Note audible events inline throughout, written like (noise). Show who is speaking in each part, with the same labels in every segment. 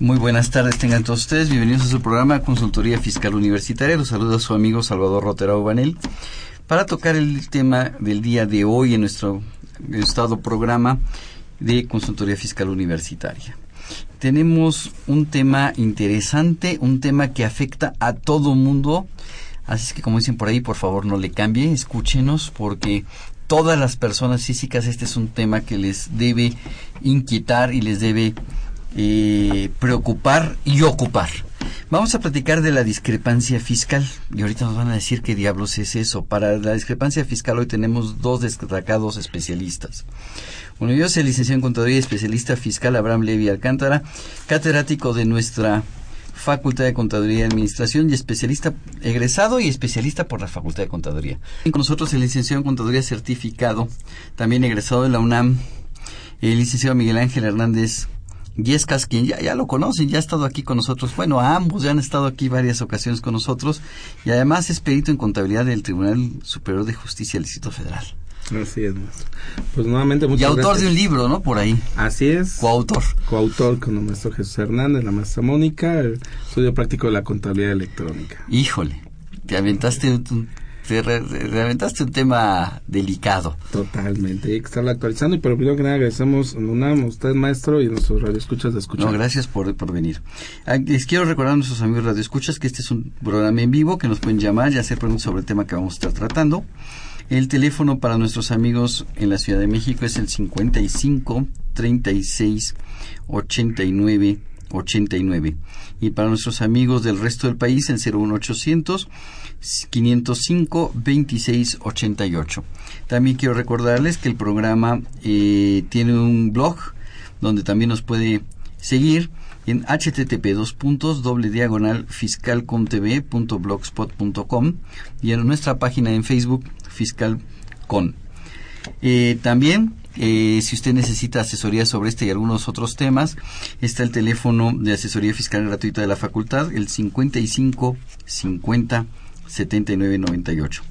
Speaker 1: Muy buenas tardes, tengan todos ustedes. Bienvenidos a su programa Consultoría Fiscal Universitaria. Los saluda su amigo Salvador Rotera Banel para tocar el tema del día de hoy en nuestro estado programa de Consultoría Fiscal Universitaria. Tenemos un tema interesante, un tema que afecta a todo mundo. Así es que como dicen por ahí, por favor no le cambie, escúchenos porque todas las personas físicas este es un tema que les debe inquietar y les debe eh, preocupar y ocupar. Vamos a platicar de la discrepancia fiscal y ahorita nos van a decir qué diablos es eso. Para la discrepancia fiscal hoy tenemos dos destacados especialistas. Uno de ellos el licenciado en Contaduría y especialista fiscal Abraham Levy Alcántara, catedrático de nuestra Facultad de Contaduría y Administración y especialista egresado y especialista por la Facultad de Contaduría. Con nosotros el licenciado en Contaduría certificado, también egresado de la UNAM, el licenciado Miguel Ángel Hernández Yescas, quien ya, ya lo conocen, ya ha estado aquí con nosotros. Bueno, ambos ya han estado aquí varias ocasiones con nosotros y además es perito en contabilidad del Tribunal Superior de Justicia del Distrito Federal.
Speaker 2: Así es, maestro. Pues nuevamente muchas
Speaker 1: Y autor
Speaker 2: gracias.
Speaker 1: de un libro, ¿no? Por ahí.
Speaker 2: Así es.
Speaker 1: Coautor.
Speaker 2: Coautor con el maestro Jesús Hernández, la maestra Mónica, el estudio práctico de la contabilidad electrónica.
Speaker 1: Híjole, te aventaste un, re- te aventaste un tema delicado.
Speaker 2: Totalmente, hay que estarla actualizando. Y pero primero que nada agradecemos a UNAM, a usted maestro y a nuestros radioescuchas de escuchar.
Speaker 1: No, gracias por, por venir. Ah, Les quiero recordar a nuestros amigos radioescuchas que este es un programa en vivo que nos pueden llamar y hacer preguntas sobre el tema que vamos a estar tratando. El teléfono para nuestros amigos en la Ciudad de México es el 55 36 89 89. Y para nuestros amigos del resto del país el 01800 505 26 88. También quiero recordarles que el programa eh, tiene un blog donde también nos puede seguir en http dos puntos doble diagonal fiscalcontv.blogspot.com y en nuestra página en Facebook fiscalcon. Eh, también, eh, si usted necesita asesoría sobre este y algunos otros temas, está el teléfono de asesoría fiscal gratuita de la facultad, el 55 50 79 98.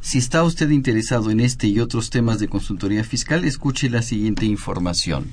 Speaker 1: Si está usted interesado en este y otros temas de consultoría fiscal, escuche la siguiente información.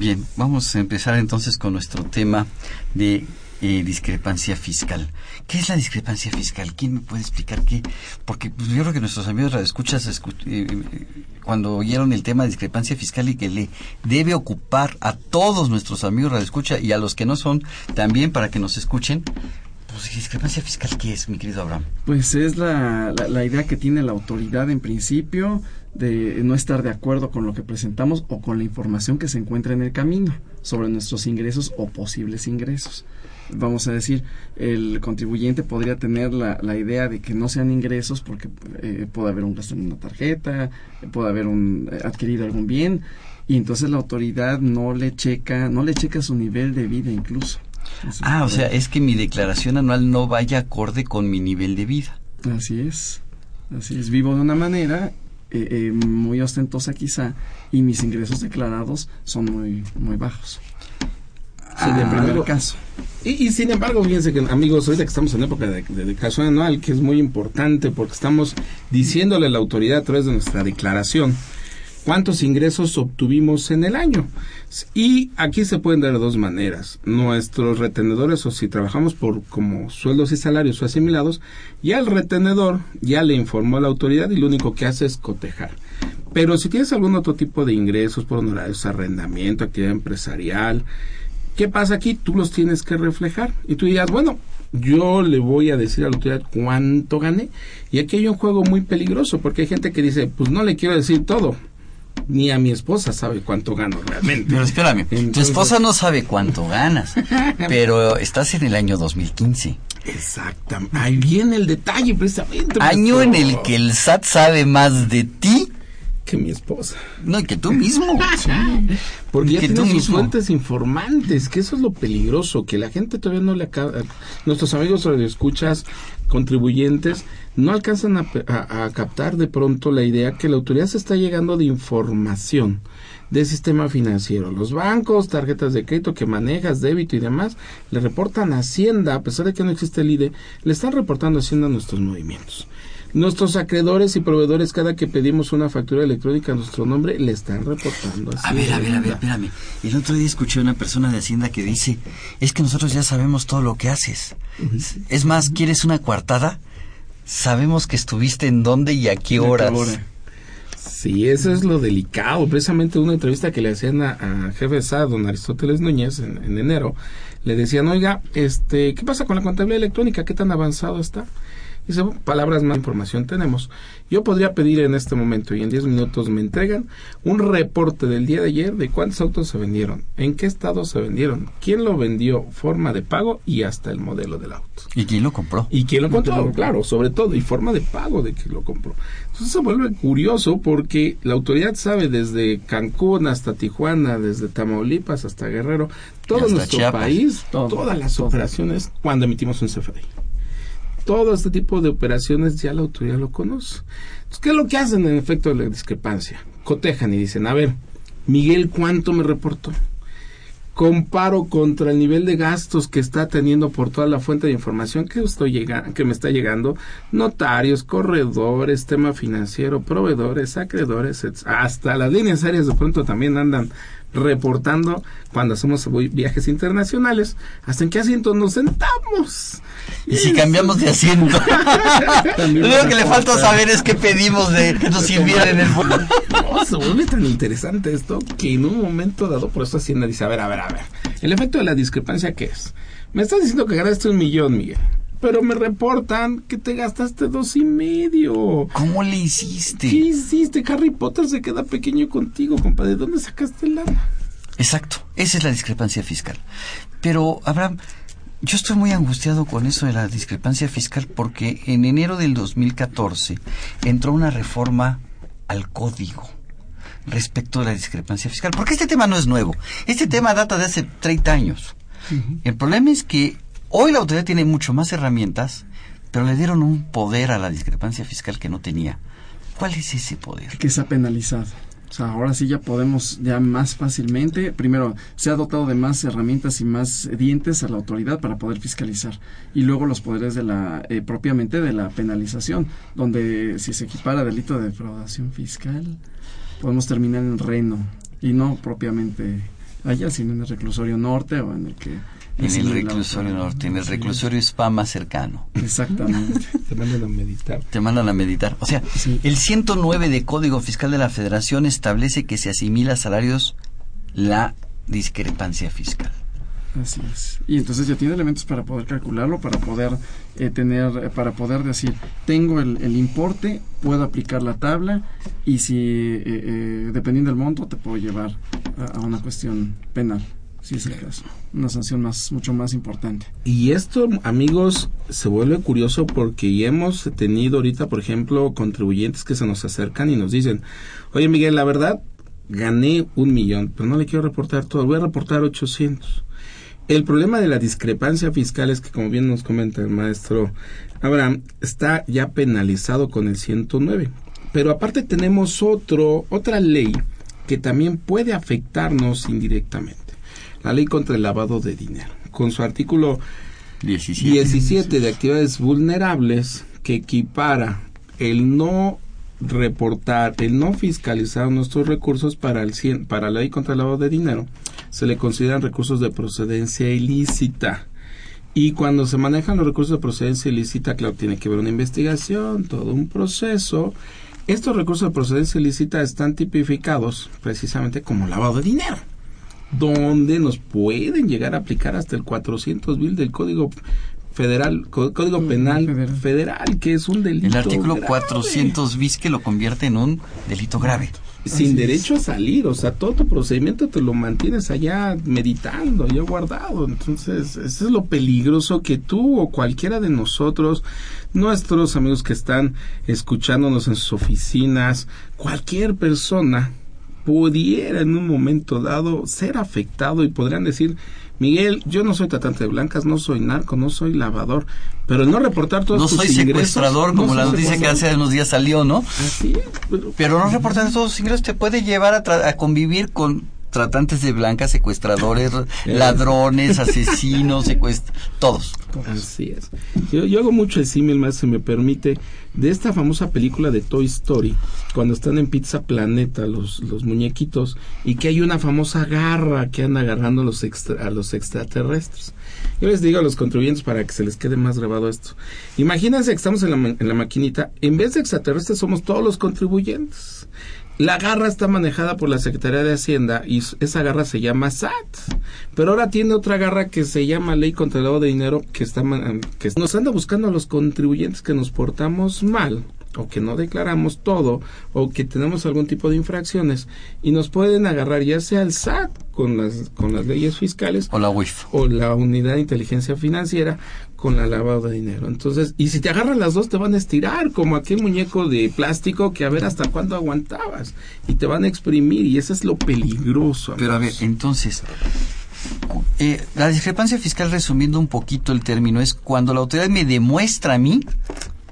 Speaker 1: Bien, vamos a empezar entonces con nuestro tema de eh, discrepancia fiscal. ¿Qué es la discrepancia fiscal? ¿Quién me puede explicar qué? Porque pues, yo creo que nuestros amigos radioescuchas escu- eh, eh, cuando oyeron el tema de discrepancia fiscal y que le debe ocupar a todos nuestros amigos radioescucha y a los que no son también para que nos escuchen. Pues discrepancia fiscal, ¿qué es, mi querido Abraham?
Speaker 3: Pues es la, la idea que tiene la autoridad en principio de no estar de acuerdo con lo que presentamos o con la información que se encuentra en el camino sobre nuestros ingresos o posibles ingresos. Vamos a decir, el contribuyente podría tener la, la idea de que no sean ingresos porque eh, puede haber un gasto en una tarjeta, puede haber un, eh, adquirido algún bien y entonces la autoridad no le checa, no le checa su nivel de vida incluso.
Speaker 1: ah, o sea, es que mi declaración anual no vaya acorde con mi nivel de vida.
Speaker 3: Así es, así es, vivo de una manera eh, eh, muy ostentosa quizá y mis ingresos declarados son muy, muy bajos.
Speaker 2: Sin embargo, caso. Y, y, sin embargo, fíjense que amigos, ahorita que estamos en época de, de declaración anual, que es muy importante porque estamos diciéndole a la autoridad a través de nuestra declaración cuántos ingresos obtuvimos en el año. Y aquí se pueden dar dos maneras. Nuestros retenedores, o si trabajamos por como sueldos y salarios o asimilados, ya el retenedor ya le informó a la autoridad y lo único que hace es cotejar. Pero si tienes algún otro tipo de ingresos por honorarios, arrendamiento, actividad empresarial, ¿qué pasa aquí? Tú los tienes que reflejar. Y tú dirías, bueno, yo le voy a decir a la autoridad cuánto gané. Y aquí hay un juego muy peligroso, porque hay gente que dice, pues no le quiero decir todo ni a mi esposa sabe cuánto gano realmente.
Speaker 1: Pero espérame, tu esposa no sabe cuánto ganas, (laughs) pero estás en el año 2015.
Speaker 2: Exactamente. Ahí viene el detalle precisamente.
Speaker 1: Año en el que el SAT sabe más de ti
Speaker 2: que mi esposa.
Speaker 1: No, y que tú mismo.
Speaker 2: Sí. Porque ya tiene sus fuentes informantes, que eso es lo peligroso, que la gente todavía no le acaba... Nuestros amigos escuchas contribuyentes no alcanzan a, a, captar de pronto la idea que la autoridad se está llegando de información del sistema financiero. Los bancos, tarjetas de crédito que manejas, débito y demás, le reportan a Hacienda, a pesar de que no existe el IDE, le están reportando a Hacienda nuestros movimientos. Nuestros acreedores y proveedores, cada que pedimos una factura electrónica a nuestro nombre, le están reportando.
Speaker 1: A ver, a ver, a ver, espérame. El otro día escuché a una persona de Hacienda que dice, es que nosotros ya sabemos todo lo que haces. Es más, ¿quieres una coartada? Sabemos que estuviste en dónde y a qué horas.
Speaker 2: Sí, eso es lo delicado. Precisamente una entrevista que le hacían a, a jefe SA, don Aristóteles Núñez, en, en enero, le decían, oiga, este, ¿qué pasa con la contabilidad electrónica? ¿Qué tan avanzado está? Dice, palabras más información tenemos. Yo podría pedir en este momento y en 10 minutos me entregan un reporte del día de ayer de cuántos autos se vendieron, en qué estado se vendieron, quién lo vendió, forma de pago y hasta el modelo del auto.
Speaker 1: ¿Y quién lo compró?
Speaker 2: Y quién lo compró, claro, sobre todo, y forma de pago de quién lo compró. Entonces se vuelve curioso porque la autoridad sabe desde Cancún hasta Tijuana, desde Tamaulipas hasta Guerrero, todo nuestro Chiapas. país, todo, todas las todo. operaciones cuando emitimos un CFDI todo este tipo de operaciones ya la autoridad lo conoce. Entonces, ¿qué es lo que hacen en efecto de la discrepancia? Cotejan y dicen, a ver, Miguel, ¿cuánto me reportó? Comparo contra el nivel de gastos que está teniendo por toda la fuente de información que, estoy llegando, que me está llegando, notarios, corredores, tema financiero, proveedores, acreedores, hasta las líneas aéreas de pronto también andan reportando cuando hacemos viajes internacionales hasta en qué asiento nos sentamos.
Speaker 1: Y si cambiamos de asiento. (laughs) Lo único que le falta saber es qué pedimos de que nos sirviera en el vuelo.
Speaker 2: No, se vuelve tan interesante esto que en un momento dado, por eso Hacienda dice, a ver, a ver, a ver, el efecto de la discrepancia, ¿qué es? Me estás diciendo que ganaste un millón, Miguel pero me reportan que te gastaste dos y medio.
Speaker 1: ¿Cómo le hiciste?
Speaker 2: ¿Qué hiciste? Harry Potter se queda pequeño contigo, compadre. ¿De dónde sacaste el lana?
Speaker 1: Exacto, esa es la discrepancia fiscal. Pero, Abraham, yo estoy muy angustiado con eso de la discrepancia fiscal porque en enero del 2014 entró una reforma al código respecto a la discrepancia fiscal. Porque este tema no es nuevo. Este tema data de hace 30 años. Uh -huh. El problema es que Hoy la autoridad tiene mucho más herramientas, pero le dieron un poder a la discrepancia fiscal que no tenía. ¿Cuál es ese poder?
Speaker 3: Que se ha penalizado. O sea, ahora sí ya podemos ya más fácilmente, primero, se ha dotado de más herramientas y más dientes a la autoridad para poder fiscalizar. Y luego los poderes de la, eh, propiamente de la penalización, donde si se equipara delito de defraudación fiscal, podemos terminar en reno y no propiamente allá, sino en el reclusorio norte o en el que
Speaker 1: en el reclusorio norte, en el reclusorio spa más cercano.
Speaker 3: Exactamente. (laughs)
Speaker 2: Te mandan a meditar.
Speaker 1: Te mandan a meditar. O sea, sí. el 109 de Código Fiscal de la Federación establece que se asimila a salarios la discrepancia fiscal.
Speaker 3: Así es. Y entonces ya tiene elementos para poder calcularlo, para poder eh, tener, eh, para poder decir, tengo el, el, importe, puedo aplicar la tabla y si, eh, eh dependiendo del monto, te puedo llevar a, a una cuestión penal si es el caso. Una sanción más, mucho más importante.
Speaker 2: Y esto, amigos, se vuelve curioso porque hemos tenido ahorita, por ejemplo, contribuyentes que se nos acercan y nos dicen, oye Miguel, la verdad, gané un millón, pero no le quiero reportar todo, voy a reportar 800. El problema de la discrepancia fiscal es que, como bien nos comenta el maestro Abraham, está ya penalizado con el 109. Pero aparte tenemos otro, otra ley que también puede afectarnos indirectamente la ley contra el lavado de dinero, con su artículo 17, 17 de actividades vulnerables que equipara el no reportar, el no fiscalizar nuestros recursos para, el, para la ley contra el lavado de dinero, se le consideran recursos de procedencia ilícita. Y cuando se manejan los recursos de procedencia ilícita, claro, tiene que haber una investigación, todo un proceso. Estos recursos de procedencia ilícita están tipificados precisamente como lavado de dinero donde nos pueden llegar a aplicar hasta el 400 mil del Código Federal, Código Penal federal. que es un delito.
Speaker 1: El artículo 400 bis que lo convierte en un delito grave.
Speaker 2: Sin derecho a salir, o sea, todo tu procedimiento te lo mantienes allá meditando, ya guardado. Entonces, eso es lo peligroso que tú o cualquiera de nosotros, nuestros amigos que están escuchándonos en sus oficinas, cualquier persona pudiera en un momento dado ser afectado y podrían decir, Miguel, yo no soy tratante de blancas, no soy narco, no soy lavador, pero el no reportar todos
Speaker 1: no
Speaker 2: tus
Speaker 1: soy secuestrador, como la noticia que hace unos días salió, ¿no?
Speaker 2: Así
Speaker 1: pero, no reportar todos tus ingresos te puede llevar a, a convivir con tratantes de blancas, secuestradores, (laughs) ladrones, asesinos, secuest todos.
Speaker 2: Así es. Yo, yo hago mucho el símil, más se me permite, de esta famosa película de Toy Story, cuando están en Pizza Planeta los, los muñequitos, y que hay una famosa garra que anda agarrando a los, extra, a los extraterrestres. Yo les digo a los contribuyentes para que se les quede más grabado esto. Imagínense que estamos en la, en la maquinita, en vez de extraterrestres somos todos los contribuyentes. La garra está manejada por la Secretaría de Hacienda y esa garra se llama SAT. Pero ahora tiene otra garra que se llama Ley contra el lavado de dinero que, está, que nos anda buscando a los contribuyentes que nos portamos mal o que no declaramos todo o que tenemos algún tipo de infracciones y nos pueden agarrar ya sea el SAT con las con las leyes fiscales
Speaker 1: o la UIF
Speaker 2: o la unidad de inteligencia financiera con la lavado de dinero. Entonces, y si te agarran las dos te van a estirar como aquel muñeco de plástico que a ver hasta cuándo aguantabas y te van a exprimir y eso es lo peligroso.
Speaker 1: Pero a ver, entonces eh, la discrepancia fiscal resumiendo un poquito el término es cuando la autoridad me demuestra a mí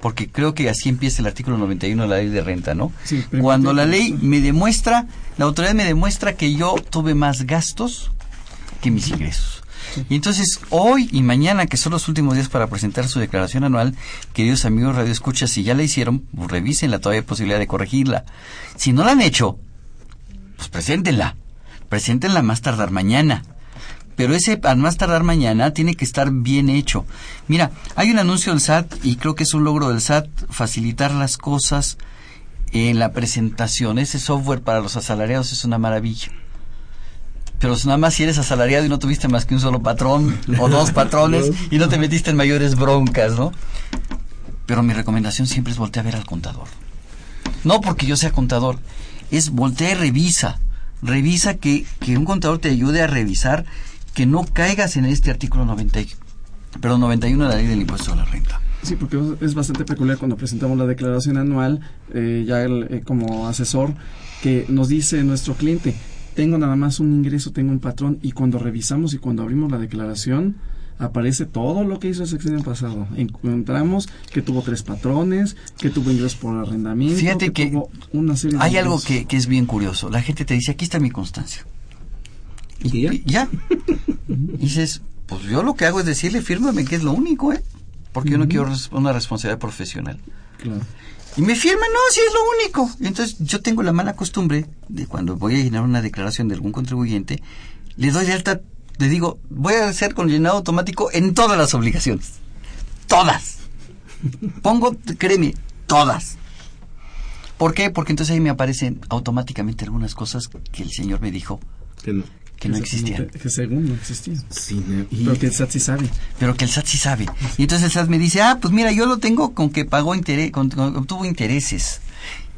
Speaker 1: porque creo que así empieza el artículo 91 de la ley de renta, ¿no?
Speaker 3: Sí,
Speaker 1: Cuando la ley me demuestra, la autoridad me demuestra que yo tuve más gastos que mis ingresos. Y entonces, hoy y mañana, que son los últimos días para presentar su declaración anual, queridos amigos Radio Escucha, si ya la hicieron, pues revísenla, todavía hay posibilidad de corregirla. Si no la han hecho, pues preséntenla. Preséntenla más tardar mañana. Pero ese, al más tardar mañana, tiene que estar bien hecho. Mira, hay un anuncio del SAT, y creo que es un logro del SAT, facilitar las cosas en la presentación. Ese software para los asalariados es una maravilla pero nada más si eres asalariado y no tuviste más que un solo patrón o dos patrones (laughs) y no te metiste en mayores broncas, ¿no? Pero mi recomendación siempre es voltear a ver al contador. No porque yo sea contador, es voltea y revisa. Revisa que, que un contador te ayude a revisar que no caigas en este artículo 90, perdón, 91 de la ley del impuesto a la renta.
Speaker 3: Sí, porque es bastante peculiar cuando presentamos la declaración anual, eh, ya el, eh, como asesor, que nos dice nuestro cliente, tengo nada más un ingreso, tengo un patrón y cuando revisamos y cuando abrimos la declaración aparece todo lo que hizo el sexenio pasado. Encontramos que tuvo tres patrones, que tuvo ingresos por arrendamiento,
Speaker 1: Fíjate que,
Speaker 3: tuvo una serie de
Speaker 1: hay algo que, que es bien curioso. La gente te dice, aquí está mi constancia.
Speaker 2: ¿Y ya?
Speaker 1: Y ya. Y (laughs) dices, pues yo lo que hago es decirle, fírmame que es lo único, ¿eh? Porque yo no quiero una responsabilidad profesional.
Speaker 3: Claro.
Speaker 1: Y me firma, no, si es lo único. Entonces yo tengo la mala costumbre de cuando voy a llenar una declaración de algún contribuyente, le doy alta, le digo, voy a hacer con llenado automático en todas las obligaciones. Todas. Pongo, créeme, todas. ¿Por qué? Porque entonces ahí me aparecen automáticamente algunas cosas que el señor me dijo
Speaker 2: Que no.
Speaker 1: Que no existían.
Speaker 3: Que según no existían.
Speaker 2: Sí,
Speaker 3: Pero que el SAT sí sabe.
Speaker 1: Pero que el SAT sí sabe. Y entonces el SAT me dice, ah, pues mira, yo lo tengo con que pagó interés, con, con- obtuvo intereses.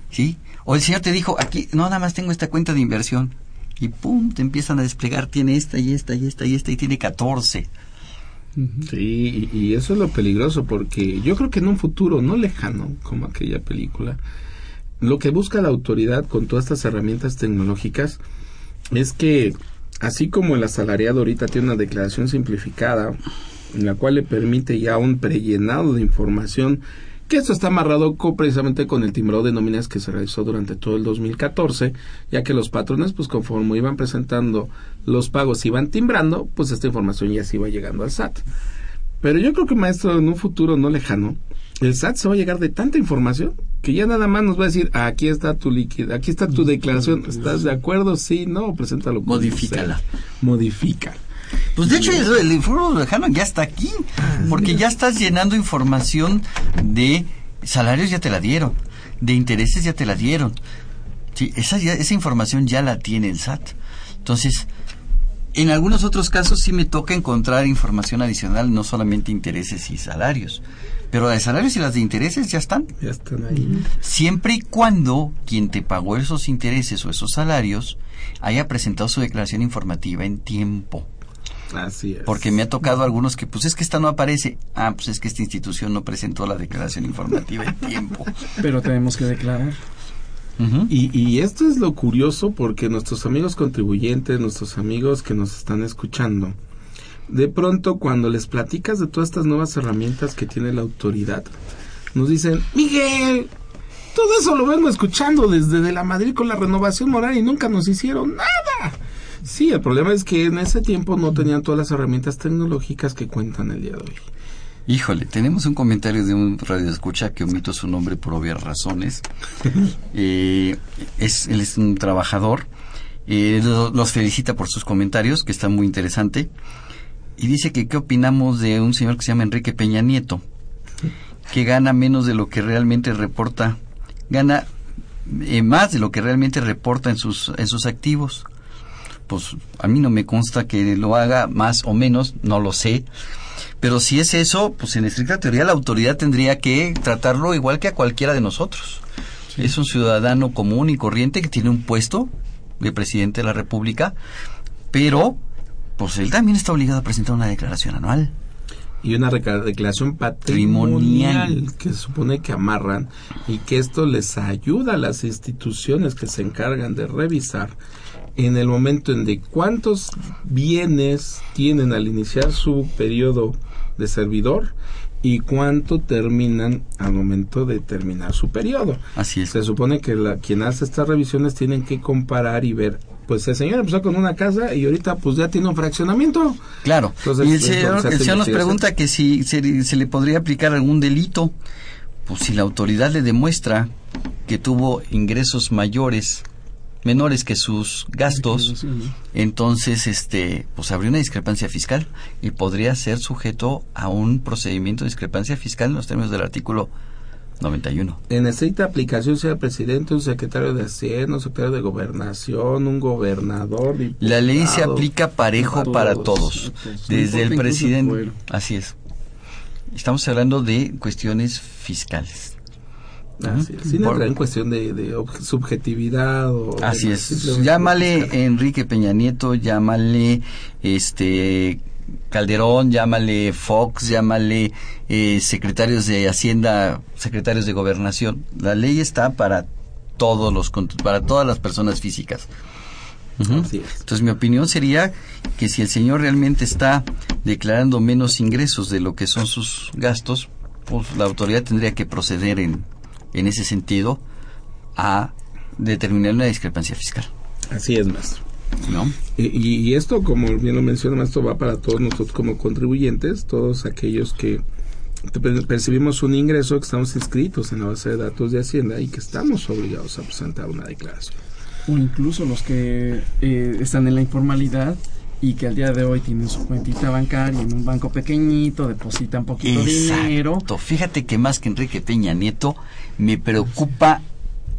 Speaker 1: ¿Sí? O el señor te dijo, aquí, no, nada más tengo esta cuenta de inversión. Y pum, te empiezan a desplegar, tiene esta y esta y esta y esta y tiene 14.
Speaker 2: Sí, y, y eso es lo peligroso porque yo creo que en un futuro no lejano, como aquella película, lo que busca la autoridad con todas estas herramientas tecnológicas es que, así como el asalariado ahorita tiene una declaración simplificada, en la cual le permite ya un prellenado de información, que esto está amarrado precisamente con el timbrado de nóminas que se realizó durante todo el 2014, ya que los patrones, pues conforme iban presentando los pagos, iban timbrando, pues esta información ya se iba llegando al SAT. Pero yo creo que, maestro, en un futuro no lejano, el SAT se va a llegar de tanta información que ya nada más nos va a decir, aquí está tu líquido, aquí está tu declaración, ¿estás de acuerdo? Sí, no, preséntalo.
Speaker 1: Modifícala.
Speaker 2: sea. Modifica.
Speaker 1: Pues de hecho el, el informe lejano ya está aquí, porque ya estás llenando información de salarios ya te la dieron, de intereses ya te la dieron. Sí, esa, ya- esa información ya la tiene el SAT. Entonces, en algunos otros casos sí me toca encontrar información adicional, no solamente intereses y salarios. Pero las de salarios y las de intereses ya están.
Speaker 2: Ya están ahí.
Speaker 1: Siempre y cuando quien te pagó esos intereses o esos salarios haya presentado su declaración informativa en tiempo.
Speaker 2: Así es.
Speaker 1: Porque me ha tocado algunos que, pues es que esta no aparece. Ah, pues es que esta institución no presentó la declaración informativa en tiempo. (laughs)
Speaker 3: Pero tenemos que declarar.
Speaker 2: Y, y esto es lo curioso porque nuestros amigos contribuyentes, nuestros amigos que nos están escuchando, de pronto cuando les platicas de todas estas nuevas herramientas que tiene la autoridad, nos dicen, Miguel, todo eso lo vengo escuchando desde de la Madrid con la renovación moral y nunca nos hicieron nada. Sí, el problema es que en ese tiempo no tenían todas las herramientas tecnológicas que cuentan el día de hoy.
Speaker 1: Híjole, tenemos un comentario de un radio escucha que omito su nombre por obvias razones. (laughs) Eh, es, él es un trabajador. Eh, lo- los felicita por sus comentarios, que está muy interesante. Y dice que qué opinamos de un señor que se llama Enrique Peña Nieto, que gana menos de lo que realmente reporta, gana eh, más de lo que realmente reporta en sus, en sus activos. Pues a mí no me consta que lo haga más o menos, no lo sé. Pero si es eso, pues en estricta teoría la autoridad tendría que tratarlo igual que a cualquiera de nosotros. Es un ciudadano común y corriente que tiene un puesto de presidente de la República, pero pues él también está obligado a presentar una declaración anual.
Speaker 2: y una declaración patrimonial que se supone que amarran y que esto les ayuda a las instituciones que se encargan de revisar en el momento en de cuántos bienes tienen al iniciar su periodo de servidor y cuánto terminan al momento de terminar su periodo.
Speaker 1: Así es.
Speaker 2: Se supone que la, quien hace estas revisiones tienen que comparar y ver, pues el señor empezó con una casa y ahorita pues ya tiene un fraccionamiento.
Speaker 1: Claro.
Speaker 2: Entonces,
Speaker 1: y el
Speaker 2: es
Speaker 1: señor, el señor nos pregunta que si se, se le podría aplicar algún delito. Pues si la autoridad le demuestra que tuvo ingresos mayores, menores que sus gastos, entonces este, pues habría una discrepancia fiscal y podría ser sujeto a un procedimiento de discrepancia fiscal en los términos del artículo 91.
Speaker 2: En estricta aplicación sea el presidente, un secretario de Hacienda, un secretario de Gobernación, un gobernador.
Speaker 1: La ley se aplica parejo para todos, desde el presidente. Así es. Estamos hablando de cuestiones fiscales.
Speaker 2: Así es. Sin
Speaker 1: Por-
Speaker 2: entrar en cuestión de, subjetividad o...
Speaker 1: Así es. Llámale Enrique Peña Nieto, llámale este Calderón, llámale Fox, llámale eh, secretarios de Hacienda, secretarios de Gobernación. La ley está para todos los para todas las personas físicas. Entonces mi opinión sería que si el señor realmente está declarando menos ingresos de lo que son sus gastos, pues la autoridad tendría que proceder en, en ese sentido a determinar una discrepancia fiscal.
Speaker 2: Así es, maestro.
Speaker 1: ¿No?
Speaker 2: Y, y- esto, como bien lo menciona, esto va para todos nosotros como contribuyentes, todos aquellos que pe- percibimos un ingreso, que estamos inscritos en la base de datos de Hacienda y que estamos obligados a presentar una declaración.
Speaker 3: O incluso los que eh, están en la informalidad y que al día de hoy tienen su cuentita bancaria en un banco pequeñito, depositan poquito dinero.
Speaker 1: Exacto. Fíjate que más que Enrique Peña Nieto, me preocupa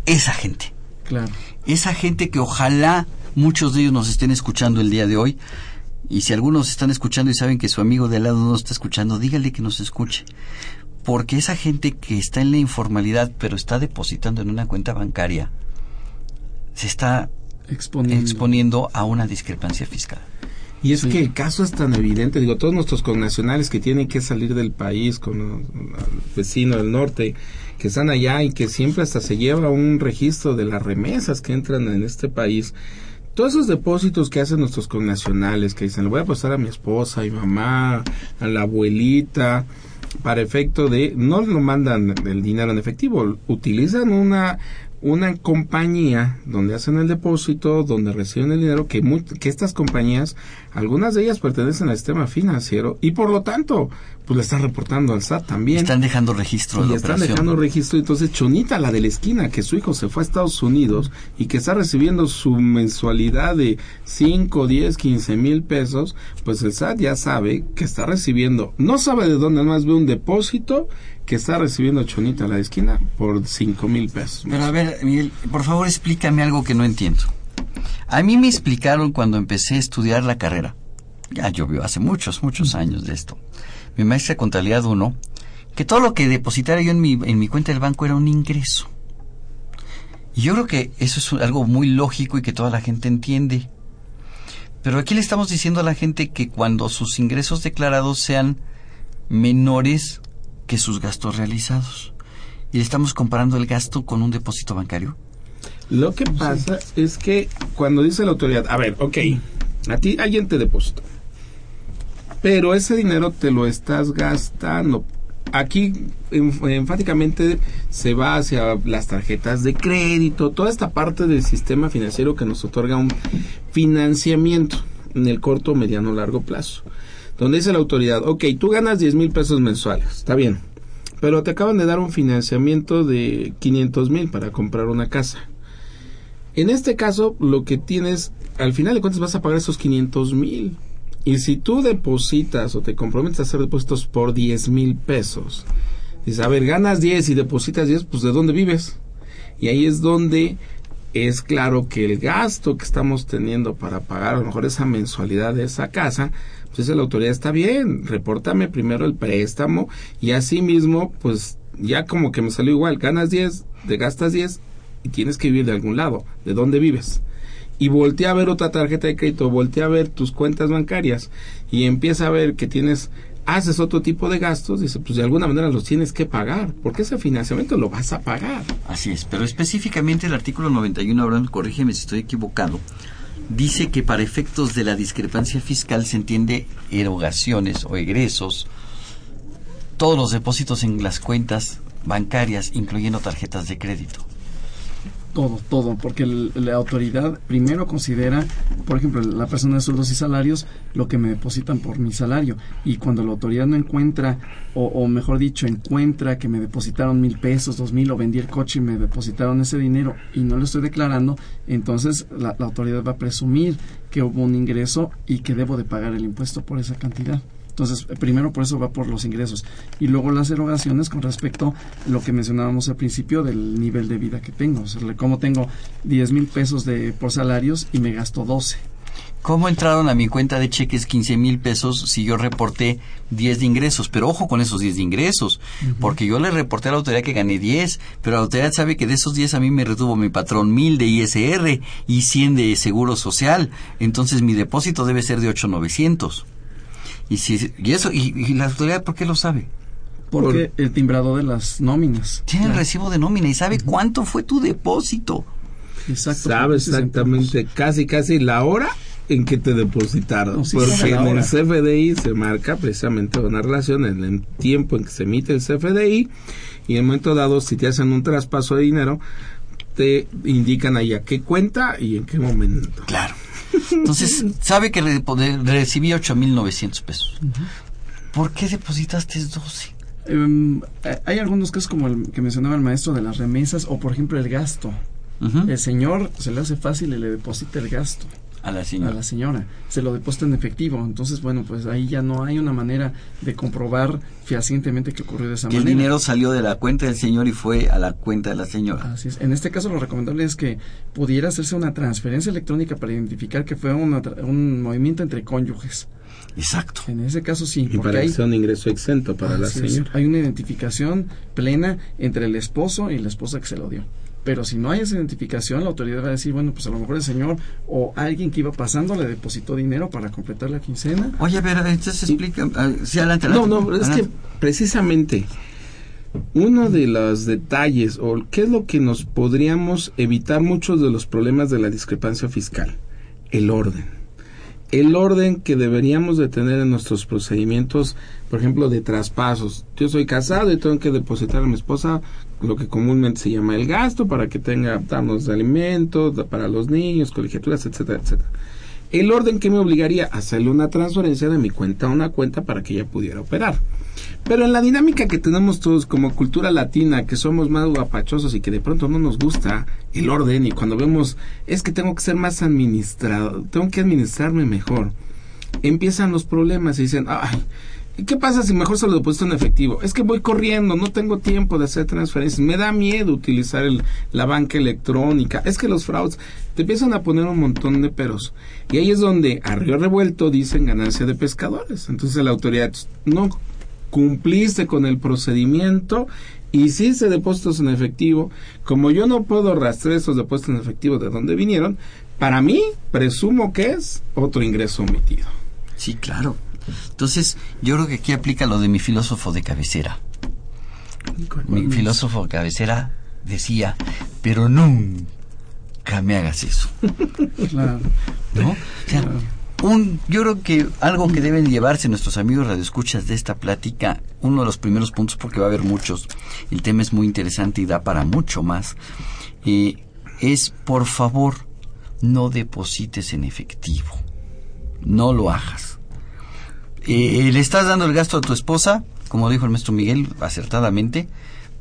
Speaker 1: esa gente.
Speaker 3: Claro.
Speaker 1: Esa gente que ojalá muchos de ellos nos estén escuchando el día de hoy. Y si algunos están escuchando y saben que su amigo de al lado no está escuchando, dígale que nos escuche. Porque esa gente que está en la informalidad pero está depositando en una cuenta bancaria, se está
Speaker 3: exponiendo,
Speaker 1: exponiendo a una discrepancia fiscal.
Speaker 2: Y es que el caso es tan evidente, digo, todos nuestros connacionales que tienen que salir del país con el vecino del norte, que están allá y que siempre hasta se lleva un registro de las remesas que entran en este país, todos esos depósitos que hacen nuestros connacionales, que dicen, le voy a pasar a mi esposa, a mi mamá, a la abuelita, para efecto de, no lo mandan el dinero en efectivo, utilizan una una compañía donde hacen el depósito, donde reciben el dinero, que, que estas compañías, algunas de ellas pertenecen al sistema financiero y por lo tanto, pues le están reportando al SAT también.
Speaker 1: Están dejando registro.
Speaker 2: Y están dejando registro. Entonces, Chonita, la de la esquina, que su hijo se fue a Estados Unidos y que está recibiendo su mensualidad de 5, 10, 15 mil pesos, pues el SAT ya sabe que está recibiendo, no sabe de dónde, más ve un depósito que está recibiendo Chonita a la esquina por cinco mil pesos.
Speaker 1: Pero a ver, Miguel, por favor explícame algo que no entiendo. A mí me explicaron cuando empecé a estudiar la carrera, ya llovió hace muchos, muchos años de esto, mi maestra de contabilidad uno, que todo lo que depositara yo en mi, en mi cuenta del banco era un ingreso. Y yo creo que eso es algo muy lógico y que toda la gente entiende. Pero aquí le estamos diciendo a la gente que cuando sus ingresos declarados sean menores que sus gastos realizados. Y le estamos comparando el gasto con un depósito bancario.
Speaker 2: Lo que pasa es que cuando dice la autoridad, a ver, ok, a ti alguien te depositó, pero ese dinero te lo estás gastando. Aquí enfáticamente se va hacia las tarjetas de crédito, toda esta parte del sistema financiero que nos otorga un financiamiento en el corto, mediano, largo plazo donde dice la autoridad, ok, tú ganas 10 mil pesos mensuales, está bien, pero te acaban de dar un financiamiento de 500 mil para comprar una casa. En este caso, lo que tienes, al final de cuentas vas a pagar esos 500 mil. Y si tú depositas o te comprometes a hacer depósitos por 10 mil pesos, dices, a ver, ganas 10 y depositas 10, pues ¿de dónde vives? Y ahí es donde es claro que el gasto que estamos teniendo para pagar a lo mejor esa mensualidad de esa casa, entonces la autoridad está bien, repórtame primero el préstamo y así mismo, pues ya como que me salió igual, ganas 10, te gastas 10 y tienes que vivir de algún lado, ¿de dónde vives? Y voltea a ver otra tarjeta de crédito, voltea a ver tus cuentas bancarias y empieza a ver que tienes haces otro tipo de gastos, dice, pues de alguna manera los tienes que pagar, porque ese financiamiento lo vas a pagar.
Speaker 1: Así es, pero específicamente el artículo 91, Abraham, corrígeme si estoy equivocado, dice que para efectos de la discrepancia fiscal se entiende erogaciones o egresos, todos los depósitos en las cuentas bancarias, incluyendo tarjetas de crédito
Speaker 3: todo, todo, porque la autoridad primero considera, por ejemplo, la persona de sueldos y salarios, lo que me depositan por mi salario. Y cuando la autoridad no encuentra, o, mejor dicho, encuentra que me depositaron mil pesos, dos mil, o vendí el coche y me depositaron ese dinero y no lo estoy declarando, entonces la autoridad va a presumir que hubo un ingreso y que debo de pagar el impuesto por esa cantidad. Entonces, primero por eso va por los ingresos. Y luego las erogaciones con respecto a lo que mencionábamos al principio del nivel de vida que tengo. O sea, como tengo 10 mil pesos de, por salarios y me gasto 12.
Speaker 1: ¿Cómo entraron a mi cuenta de cheques 15 mil pesos si yo reporté 10 de ingresos? Pero ojo con esos 10 de ingresos, porque yo le reporté a la autoridad que gané 10, pero la autoridad sabe que de esos 10 a mí me retuvo mi patrón 1000 de ISR y 100 de Seguro Social. Entonces mi depósito debe ser de 8900. Y, si, y eso, y, la autoridad, ¿por qué lo sabe?
Speaker 3: Porque el timbrado de las nóminas.
Speaker 1: Tiene el recibo de nómina y sabe cuánto fue tu depósito.
Speaker 2: Exacto. Sabe exactamente, casi, casi la hora en que te depositaron. porque en el CFDI se marca precisamente una relación en el tiempo en que se emite el CFDI y en el momento dado, si te hacen un traspaso de dinero, te indican ahí a qué cuenta y en qué momento.
Speaker 1: Claro. Entonces, sabe que recibí 8.900 pesos. ¿Por qué depositaste 12?
Speaker 3: Em, eh, hay algunos casos como el que mencionaba el maestro de las remesas o por ejemplo el gasto. El señor se le hace fácil y le deposita el gasto.
Speaker 1: A la señora.
Speaker 3: A la señora. Se lo deposita en efectivo. Entonces, bueno, pues ahí ya no hay una manera de comprobar fehacientemente que ocurrió de esa
Speaker 1: que
Speaker 3: manera.
Speaker 1: el dinero salió de la cuenta del señor y fue a la cuenta de la señora.
Speaker 3: Así es. En este caso, lo recomendable es que pudiera hacerse una transferencia electrónica para identificar que fue una tra- un movimiento entre cónyuges.
Speaker 1: Exacto.
Speaker 3: En ese caso, sí.
Speaker 2: Y
Speaker 3: porque
Speaker 2: para
Speaker 3: hay-
Speaker 2: que sea un ingreso exento para la
Speaker 3: es.
Speaker 2: señora.
Speaker 3: Hay una identificación plena entre el esposo y la esposa que se lo dio. Pero si no hay esa identificación, la autoridad va a decir, bueno, pues a lo mejor el señor o alguien que iba pasando le depositó dinero para completar la quincena.
Speaker 1: Oye, a ver, entonces explica. ah, sí, adelante,
Speaker 2: No,
Speaker 1: adelante.
Speaker 2: no, es que precisamente uno de los detalles o qué es lo que nos podríamos evitar muchos de los problemas de la discrepancia fiscal, el orden. El orden que deberíamos de tener en nuestros procedimientos, por ejemplo, de traspasos. Yo soy casado y tengo que depositar a mi esposa lo que comúnmente se llama el gasto para que tenga danos de alimentos, para los niños, colegiaturas, etcétera, etcétera. El orden que me obligaría a hacerle una transferencia de mi cuenta a una cuenta para que ella pudiera operar. Pero en la dinámica que tenemos todos como cultura latina, que somos más guapachosos y que de pronto no nos gusta el orden y cuando vemos es que tengo que ser más administrado, tengo que administrarme mejor, empiezan los problemas y dicen, ay, ¿y ¿qué pasa si mejor se lo deposito en efectivo? Es que voy corriendo, no tengo tiempo de hacer transferencias, me da miedo utilizar el- la banca electrónica, es que los fraudes te empiezan a poner un montón de peros. Y ahí es donde a río revuelto dicen ganancia de pescadores. Entonces la autoridad no cumpliste con el procedimiento, hiciste depósitos en efectivo, como yo no puedo rastrear esos depósitos en efectivo de dónde vinieron, para mí presumo que es otro ingreso omitido.
Speaker 1: Sí, claro. Entonces, yo creo que aquí aplica lo de mi filósofo de cabecera. Mi filósofo de cabecera decía, pero nunca me hagas eso. (laughs)
Speaker 3: Claro.
Speaker 1: ¿No? O sea, un, yo creo que algo que deben llevarse nuestros amigos radioescuchas de esta plática, uno de los primeros puntos, porque va a haber muchos, el tema es muy interesante y da para mucho más, eh, es por favor no deposites en efectivo, no lo hagas. Eh, le estás dando el gasto a tu esposa, como dijo el maestro Miguel acertadamente,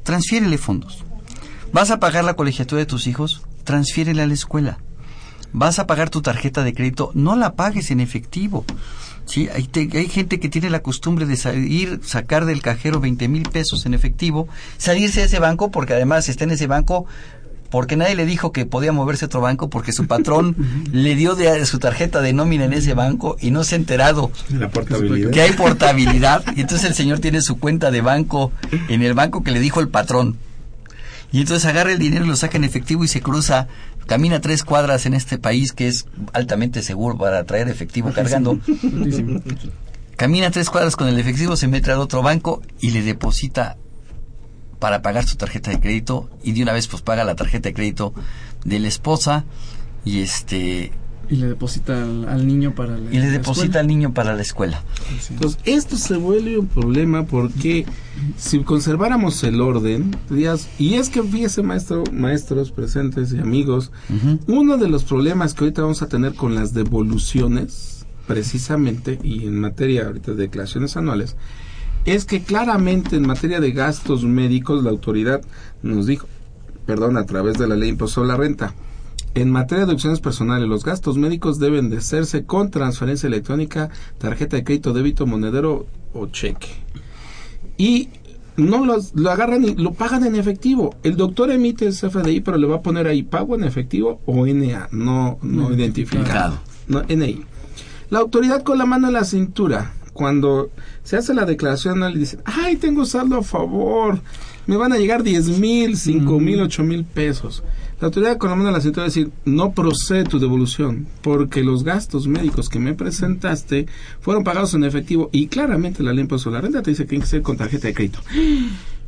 Speaker 1: transfiérele fondos. ¿Vas a pagar la colegiatura de tus hijos? Transfiérele a la escuela. ¿Vas a pagar tu tarjeta de crédito? No la pagues en efectivo. Sí, hay, te- hay gente que tiene la costumbre de salir, sacar del cajero 20 mil pesos en efectivo, salirse de ese banco porque además está en ese banco porque nadie le dijo que podía moverse a otro banco porque su (laughs) patrón le dio de su tarjeta de nómina en ese banco y no se ha enterado
Speaker 2: La portabilidad.
Speaker 1: que hay portabilidad y entonces el señor tiene su cuenta de banco en el banco que le dijo el patrón. Y entonces agarra el dinero y lo saca en efectivo y se cruza, camina tres cuadras en este país que es altamente seguro para traer efectivo cargando. Camina tres cuadras con el efectivo, se mete al otro banco y le deposita para pagar su tarjeta de crédito y de una vez pues paga la tarjeta de crédito de la esposa y este
Speaker 3: Y le deposita al, al niño para la
Speaker 1: y le
Speaker 3: la
Speaker 1: deposita
Speaker 3: escuela.
Speaker 1: al niño para la escuela.
Speaker 2: Entonces, esto se vuelve un problema porque si conserváramos el orden, dirías, y es que fíjese maestro, maestros presentes y amigos, uno de los problemas que ahorita vamos a tener con las devoluciones, precisamente, y en materia ahorita de declaraciones anuales, es que claramente en materia de gastos médicos la autoridad nos dijo, perdón, a través de la ley impuesto a la renta, en materia de opciones personales, los gastos médicos deben de hacerse con transferencia electrónica, tarjeta de crédito, débito, monedero o cheque. Y no los, lo agarran y lo pagan en efectivo. El doctor emite el CFDI, pero le va a poner ahí pago en efectivo o NA, no, no identificado. No, NI. La autoridad con la mano en la cintura, cuando se hace la declaración anual y dicen, ay, tengo saldo a favor, me van a llegar 10 mil, 5 mil, 8 mil pesos. La autoridad con la mano en la cintura va a decir, no procede tu devolución, porque los gastos médicos que me presentaste fueron pagados en efectivo y claramente la ley a la renta te dice que tiene que ser con tarjeta de crédito.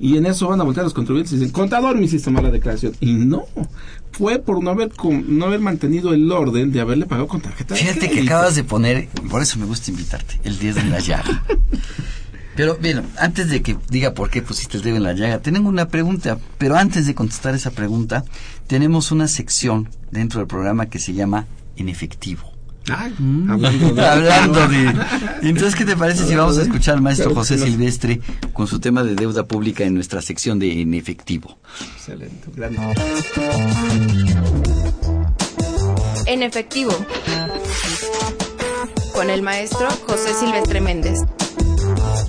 Speaker 2: Y en eso van a voltear los contribuyentes y dicen, contador, me hiciste mala declaración. Y no, fue por no haber, no haber mantenido el orden de haberle pagado con tarjeta de
Speaker 1: Fíjate que acabas de poner, por eso me gusta invitarte, el 10 de la llaga. (laughs) Pero bien, antes de que diga por qué pusiste el dedo en la llaga, tengo una pregunta, pero antes de contestar esa pregunta, tenemos una sección dentro del programa que se llama En efectivo.
Speaker 2: Ay, hablando de...
Speaker 1: Hablando de... (laughs) Entonces, ¿qué te parece si vamos a escuchar al maestro
Speaker 2: Claro,
Speaker 1: José. Silvestre con su tema de deuda pública en nuestra sección de En efectivo?
Speaker 2: Excelente, grande.
Speaker 4: En efectivo, con el maestro José Silvestre Méndez.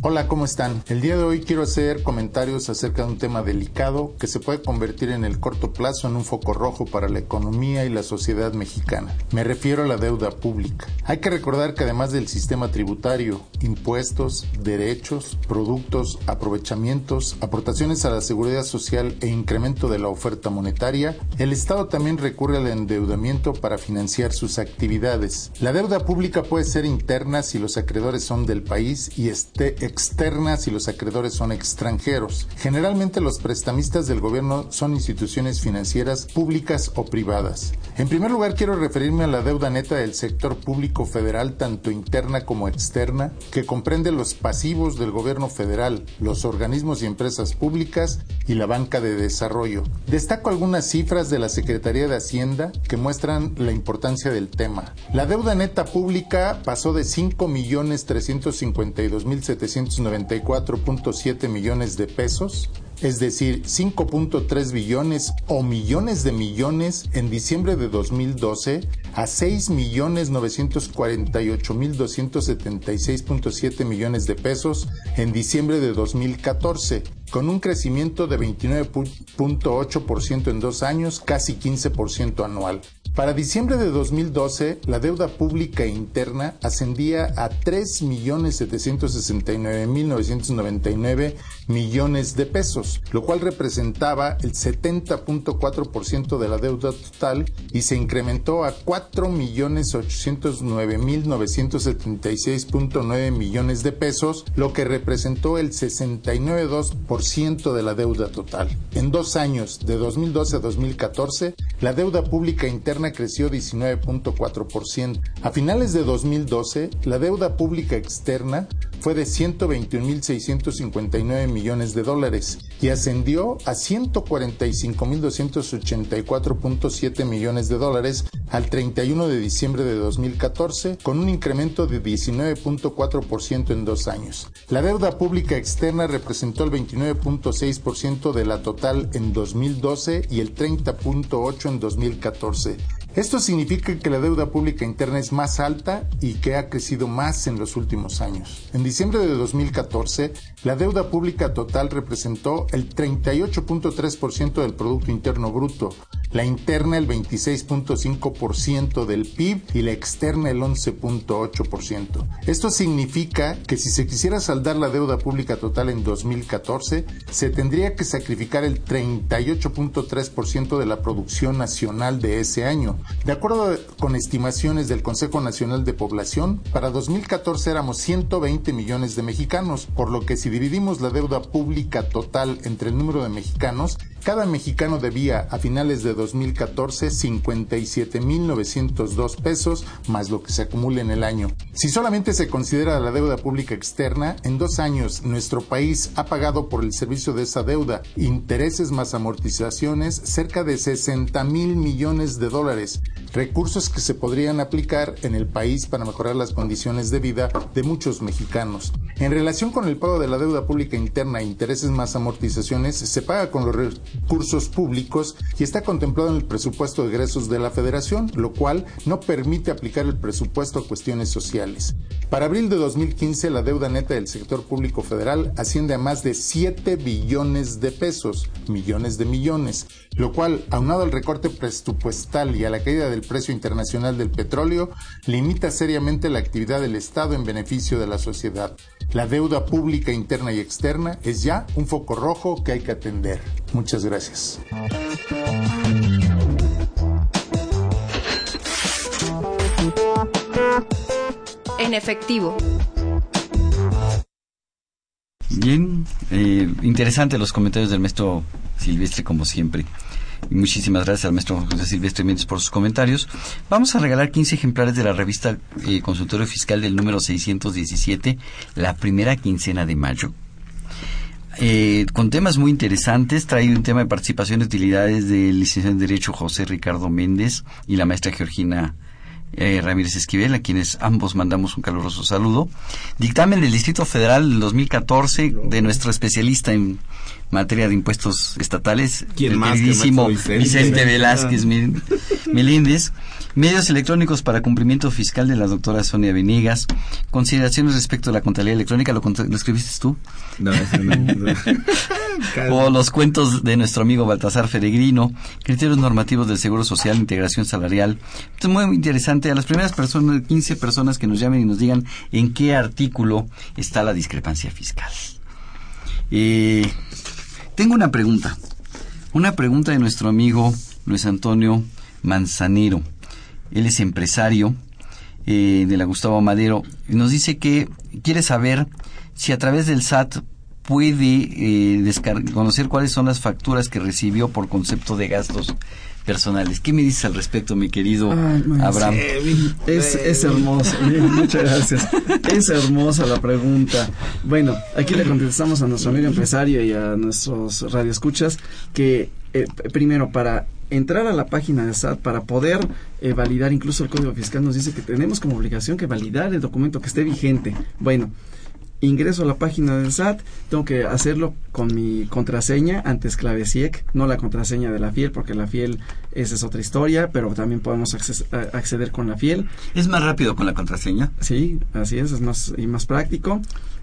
Speaker 5: Hola, ¿cómo están? El día de hoy quiero hacer comentarios acerca de un tema delicado que se puede convertir en el corto plazo en un foco rojo para la economía y la sociedad mexicana. Me refiero a la deuda pública. Hay que recordar que además del sistema tributario, impuestos, derechos, productos, aprovechamientos, aportaciones a la seguridad social e incremento de la oferta monetaria, el Estado también recurre al endeudamiento para financiar sus actividades. La deuda pública puede ser interna si los acreedores son del país y este externa si los acreedores son extranjeros. Generalmente los prestamistas del gobierno son instituciones financieras públicas o privadas. En primer lugar quiero referirme a la deuda neta del sector público federal tanto interna como externa, que comprende los pasivos del gobierno federal, los organismos y empresas públicas y la banca de desarrollo. Destaco algunas cifras de la Secretaría de Hacienda que muestran la importancia del tema. La deuda neta pública pasó de 5.352.700 294.7 millones de pesos, es decir, 5.3 billones o millones de millones en diciembre de 2012 a 6.948.276.7 millones de pesos en diciembre de 2014, con un crecimiento de 29.8% en dos años, casi 15% anual. Para diciembre de 2012, la deuda pública interna ascendía a 3.769.999 millones de pesos, lo cual representaba el 70.4% de la deuda total y se incrementó a 4.809.976.9 millones de pesos, lo que representó el 69.2% de la deuda total. En dos años, de 2012 a 2014, la deuda pública interna creció 19.4%. A finales de 2012, la deuda pública externa fue de 121.659 millones de dólares y ascendió a 145.284.7 millones de dólares al 31 de diciembre de 2014, con un incremento de 19.4% en dos años. La deuda pública externa representó el 29.6% de la total en 2012 y el 30.8% en 2014. Esto significa que la deuda pública interna es más alta y que ha crecido más en los últimos años. En diciembre de 2014, la deuda pública total representó el 38.3% del Producto Interno Bruto, la interna el 26.5% del PIB y la externa el 11.8%. Esto significa que si se quisiera saldar la deuda pública total en 2014, se tendría que sacrificar el 38.3% de la producción nacional de ese año. De acuerdo con estimaciones del Consejo Nacional de Población, para 2014 éramos 120 millones de mexicanos, por lo que si dividimos la deuda pública total entre el número de mexicanos, cada mexicano debía a finales de 2014 57.902 pesos más lo que se acumula en el año. Si solamente se considera la deuda pública externa, en dos años nuestro país ha pagado por el servicio de esa deuda intereses más amortizaciones cerca de 60 mil millones de dólares, recursos que se podrían aplicar en el país para mejorar las condiciones de vida de muchos mexicanos. En relación con el pago de la deuda pública interna e intereses más amortizaciones, se paga con los recursos públicos y está contemplado en el presupuesto de egresos de la Federación, lo cual no permite aplicar el presupuesto a cuestiones sociales. Para abril de 2015, la deuda neta del sector público federal asciende a más de 7 billones de pesos, millones de millones, lo cual, aunado al recorte presupuestal y a la caída del precio internacional del petróleo, limita seriamente la actividad del Estado en beneficio de la sociedad. La deuda pública interna y externa es ya un foco rojo que hay que atender. Muchas gracias.
Speaker 4: En efectivo.
Speaker 1: Bien, eh, interesante los comentarios del maestro Silvestre como siempre. Muchísimas gracias al maestro José Silvestre Méndez por sus comentarios. Vamos a regalar 15 ejemplares de la revista eh, Consultorio Fiscal del número 617, la primera quincena de mayo. Eh, con temas muy interesantes. Trae un tema de participación y utilidades del licenciado en Derecho José Ricardo Méndez y la maestra Georgina eh, Ramírez Esquivel, a quienes ambos mandamos un caluroso saludo. Dictamen del Distrito Federal del 2014 de nuestro especialista en materia de impuestos estatales,
Speaker 2: ¿Quién
Speaker 1: el
Speaker 2: más que
Speaker 1: queridísimo Vicente,
Speaker 2: Vicente?
Speaker 1: Velázquez Mel- Meléndez. Medios electrónicos para cumplimiento fiscal de la doctora Sonia Venegas. Consideraciones respecto a la contabilidad electrónica, ¿lo, lo escribiste tú?
Speaker 2: No, eso no, no. (laughs)
Speaker 1: O los cuentos de nuestro amigo Baltasar Feregrino, criterios normativos del Seguro Social, integración salarial. Esto es muy interesante. A las primeras personas, 15 personas que nos llamen y nos digan en qué artículo está la discrepancia fiscal. Eh, tengo una pregunta. Una pregunta de nuestro amigo Luis Antonio Manzanero. Él es empresario eh, de la Gustavo Madero. Y nos dice que quiere saber si a través del SAT puede eh, conocer cuáles son las facturas que recibió por concepto de gastos personales. ¿Qué me dices al respecto, mi querido
Speaker 3: Ay.
Speaker 1: Abraham?
Speaker 3: Es, es hermoso, muchas gracias. Es hermosa la pregunta. Bueno, aquí le contestamos a nuestro amigo empresario y a nuestros radioescuchas que eh, primero para entrar a la página de SAT para poder eh, validar incluso el código fiscal nos dice que tenemos como obligación que validar el documento que esté vigente. Bueno, ingreso a la página del SAT, tengo que hacerlo con mi contraseña antes clave SIEC, no la contraseña de la FIEL, porque la FIEL esa es otra historia, pero también podemos acceder con la FIEL.
Speaker 1: ¿Es más rápido con la contraseña?
Speaker 3: Sí, así es, es más y más práctico.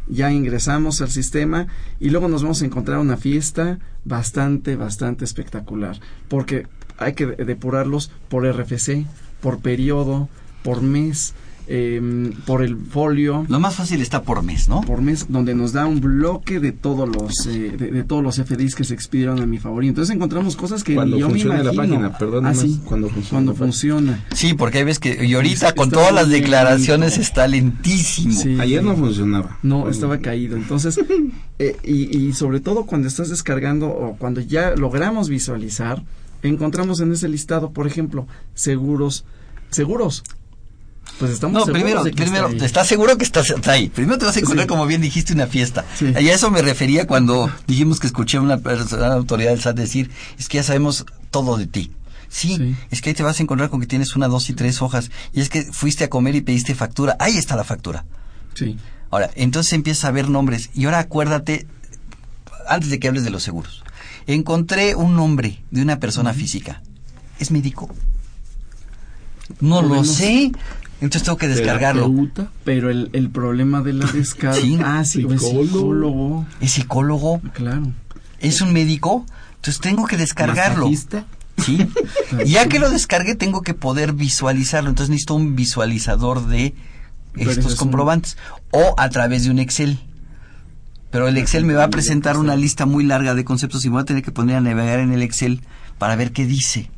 Speaker 3: Ya ingresamos al sistema y luego nos vamos a encontrar una fiesta bastante, bastante espectacular, porque hay que de- depurarlos por RFC, por periodo, por mes, em, por el folio.
Speaker 1: Lo más fácil está por mes, ¿no?
Speaker 3: Por mes, donde nos da un bloque de todos los eh, de, de todos los FDIs que se expidieron a mi favor. Y entonces encontramos cosas que
Speaker 2: Cuando
Speaker 3: yo me
Speaker 2: funcione la
Speaker 3: imagino.
Speaker 2: página, perdón,
Speaker 3: Ah, sí,
Speaker 2: cuando funcione
Speaker 3: cuando funciona.
Speaker 1: Sí, porque hay veces que... Y ahorita
Speaker 3: Está-
Speaker 1: con
Speaker 3: está
Speaker 1: todas las declaraciones
Speaker 3: lento.
Speaker 1: está lentísimo.
Speaker 3: Sí.
Speaker 2: Ayer no funcionaba.
Speaker 3: No, estaba caído. Entonces, (laughs) eh, y, y sobre todo cuando estás descargando o cuando ya logramos visualizar, encontramos en ese listado, por ejemplo, seguros. Seguros. Pues estamos
Speaker 1: No,
Speaker 3: seguros
Speaker 1: primero,
Speaker 3: de que
Speaker 1: primero,
Speaker 3: está ahí.
Speaker 1: ¿estás seguro que estás está ahí? Primero te vas a encontrar,
Speaker 3: Sí.
Speaker 1: como bien dijiste, una fiesta.
Speaker 3: Sí.
Speaker 1: Y a eso me refería cuando dijimos que escuché a una persona, una autoridad del SAT decir, es que ya sabemos todo de ti. Sí,
Speaker 3: Sí.
Speaker 1: es que ahí te vas a encontrar con que tienes una, dos y tres hojas. Y es que fuiste a comer y pediste factura. Ahí está la factura.
Speaker 3: Sí.
Speaker 1: Ahora, entonces empiezas a ver nombres. Y ahora acuérdate, antes de que hables de los seguros, encontré un nombre de una persona física. ¿Es médico? No lo sé. Entonces tengo que descargarlo.
Speaker 2: Terapeuta.
Speaker 3: Pero el, el problema de la (laughs) descarga.
Speaker 1: Sí.
Speaker 3: Ah, sí, pues,
Speaker 2: Psicólogo.
Speaker 3: psicólogo.
Speaker 1: ¿Es psicólogo?
Speaker 3: Claro.
Speaker 1: ¿Es un médico? Entonces tengo que descargarlo.
Speaker 2: Masajista.
Speaker 1: Sí. (laughs) Y ya que lo descargué, tengo que poder visualizarlo. Entonces necesito un visualizador de
Speaker 3: Pero
Speaker 1: estos
Speaker 3: es un-
Speaker 1: comprobantes. O a través de un Excel. Pero el Excel me va a presentar una lista muy larga de conceptos y me voy a tener que poner a navegar en el Excel para ver qué dice.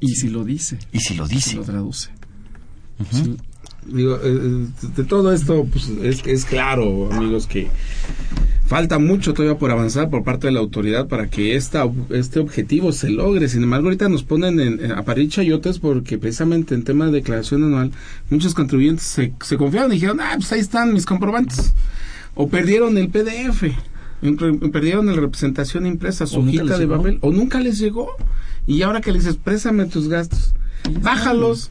Speaker 3: Y si lo dice.
Speaker 1: Y si lo
Speaker 3: Si
Speaker 1: dice.
Speaker 3: lo traduce. Sí.
Speaker 2: Digo, eh, de todo esto, pues es, es claro, amigos, que falta mucho todavía por avanzar por parte de la autoridad para que esta, este objetivo se logre. Sin embargo, ahorita nos ponen en, en- a parir chayotes porque precisamente en tema de declaración anual, muchos contribuyentes se, se confiaron y dijeron, ah, pues ahí están mis comprobantes. O perdieron el PDF, perdieron la representación impresa, su hojita
Speaker 3: les
Speaker 2: de papel, o nunca les llegó. Y ahora que le dices, présame tus gastos, bájalos.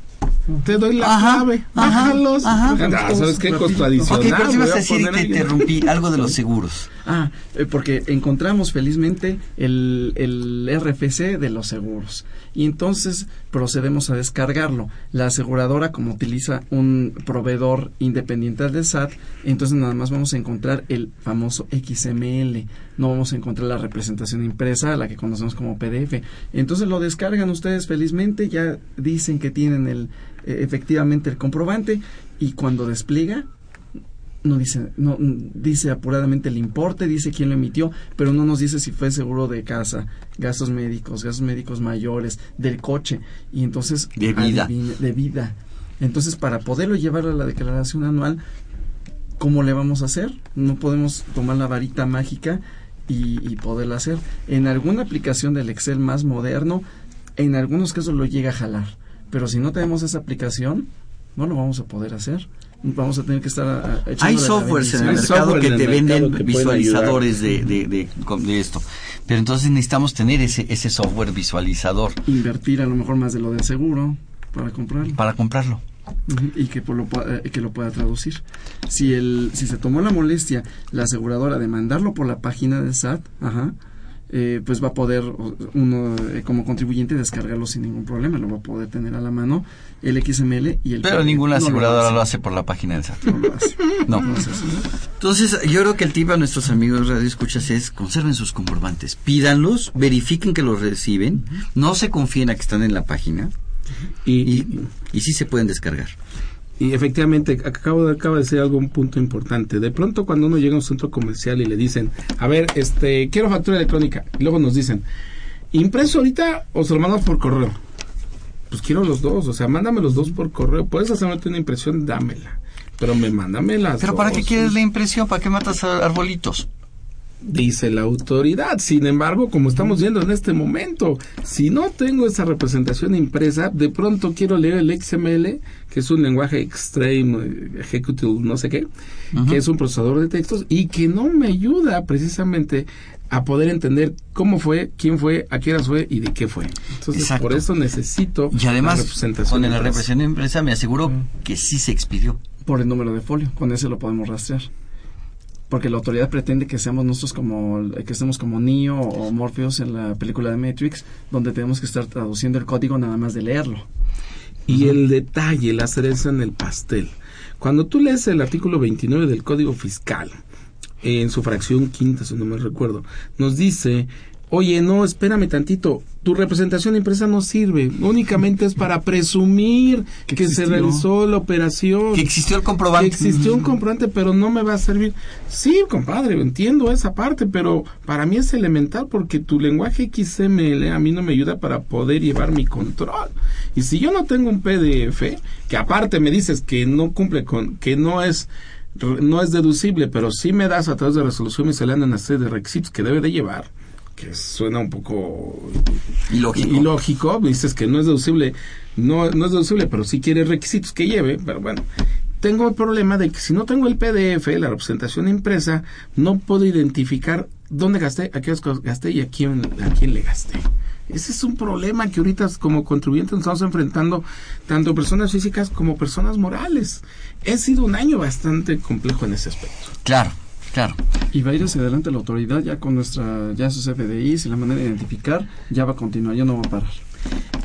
Speaker 2: Te doy la
Speaker 1: Ajá,
Speaker 2: clave.
Speaker 1: ajá,
Speaker 2: Bájalos.
Speaker 1: ajá.
Speaker 2: Ah, ¿Sabes qué? Adicional.
Speaker 1: Ok, pero si vas
Speaker 2: voy
Speaker 1: a decir te
Speaker 2: ahí-
Speaker 1: interrumpí algo de los seguros.
Speaker 3: Ah, eh, porque encontramos felizmente el, el RFC de los seguros y entonces procedemos a descargarlo. La aseguradora, como utiliza un proveedor independiente del SAT, entonces nada más vamos a encontrar el famoso XML, no vamos a encontrar la representación impresa, la que conocemos como PDF. Entonces lo descargan ustedes felizmente, ya dicen que tienen el eh, efectivamente el comprobante y cuando despliega no dice, no dice apuradamente el importe, dice quién lo emitió, pero no nos dice si fue seguro de casa, gastos médicos, gastos médicos mayores, del coche, y entonces
Speaker 1: De vida.
Speaker 3: adivine- de vida. Entonces, para poderlo llevar a la declaración anual, ¿cómo le vamos a hacer? No podemos tomar la varita mágica y, y poderla hacer. En alguna aplicación del Excel más moderno, en algunos casos lo llega a jalar, pero si no tenemos esa aplicación, no lo vamos a poder hacer. Vamos a tener que estar a- a-
Speaker 1: Hay softwares en el mercado
Speaker 2: software
Speaker 1: que te venden
Speaker 2: que
Speaker 1: visualizadores de, de, de, de esto. Pero entonces necesitamos tener ese, ese software visualizador.
Speaker 3: Invertir a lo mejor más de lo del seguro. para comprarlo.
Speaker 1: Para comprarlo.
Speaker 3: y que, por lo, eh, que lo pueda traducir. Si, el, si se tomó la molestia la aseguradora de mandarlo por la página del SAT, ajá, eh, pues va a poder uno eh, como contribuyente descargarlo sin ningún problema, lo va a poder tener a la mano el XML y el...
Speaker 1: Pero ninguna aseguradora lo, hace. por la página del SAT.
Speaker 3: No lo hace.
Speaker 1: no. Entonces, yo creo que el tip a nuestros amigos radio escuchas es conserven sus comprobantes, pídanlos, verifiquen que los reciben, no se confíen a que están en la página y, y, y sí se pueden descargar.
Speaker 2: Y efectivamente, acabo de, acabo de decir algo, un punto importante. De pronto cuando uno llega a un centro comercial y le dicen, a ver, este, quiero factura electrónica, y luego nos dicen, ¿impreso ahorita o se lo mandamos por correo? Pues quiero los dos, o sea, mándame los dos por correo. Puedes hacerme una impresión, dámela. Pero me mándame las
Speaker 1: ¿Pero para qué quieres la impresión? ¿Para qué matas arbolitos?
Speaker 2: Dice la autoridad. Sin embargo, como estamos viendo en este momento, si no tengo esa representación impresa, de pronto quiero leer el XML, que es un lenguaje Extreme Executive, no sé qué, que es un procesador de textos y que no me ayuda precisamente a poder entender cómo fue, quién fue, a qué hora fue y de qué fue. Entonces, por eso necesito
Speaker 1: y además, la representación con la representación impresa me aseguro que sí se expidió.
Speaker 3: Por el número de folio, con ese lo podemos rastrear porque la autoridad pretende que seamos nosotros como que estemos como Neo o Morpheus en la película de Matrix, donde tenemos que estar traduciendo el código nada más de leerlo.
Speaker 2: Y el detalle, la cereza en el pastel. Cuando tú lees el artículo 29 del Código Fiscal, en su fracción quinta, si no me recuerdo, nos dice Oye, no, espérame tantito. Tu representación impresa no sirve. Únicamente es para presumir que, se realizó la operación.
Speaker 1: Que existió el comprobante.
Speaker 2: Que existió un comprobante, pero no me va a servir. Sí, compadre, entiendo esa parte, pero para mí es elemental porque tu lenguaje XML a mí no me ayuda para poder llevar mi control. Y si yo no tengo un PDF, que aparte me dices que no cumple con, que no es no es deducible, pero sí me das a través de resolución miscelánea una serie de requisitos que debe de llevar que suena un poco
Speaker 1: ilógico.
Speaker 2: ilógico, dices que no es deducible, no, no es deducible, pero sí quiere requisitos que lleve, pero bueno, tengo el problema de que si no tengo el PDF, la representación impresa, no puedo identificar dónde gasté, a qué gasté y a quién, a quién le gasté. Ese es un problema que ahorita como contribuyentes estamos enfrentando tanto personas físicas como personas morales. Ha sido un año bastante complejo en ese aspecto.
Speaker 1: Claro. Claro.
Speaker 3: Y va a ir hacia adelante la autoridad ya con nuestra, ya sus FDIs y la manera de identificar, ya va a continuar, ya no va a parar.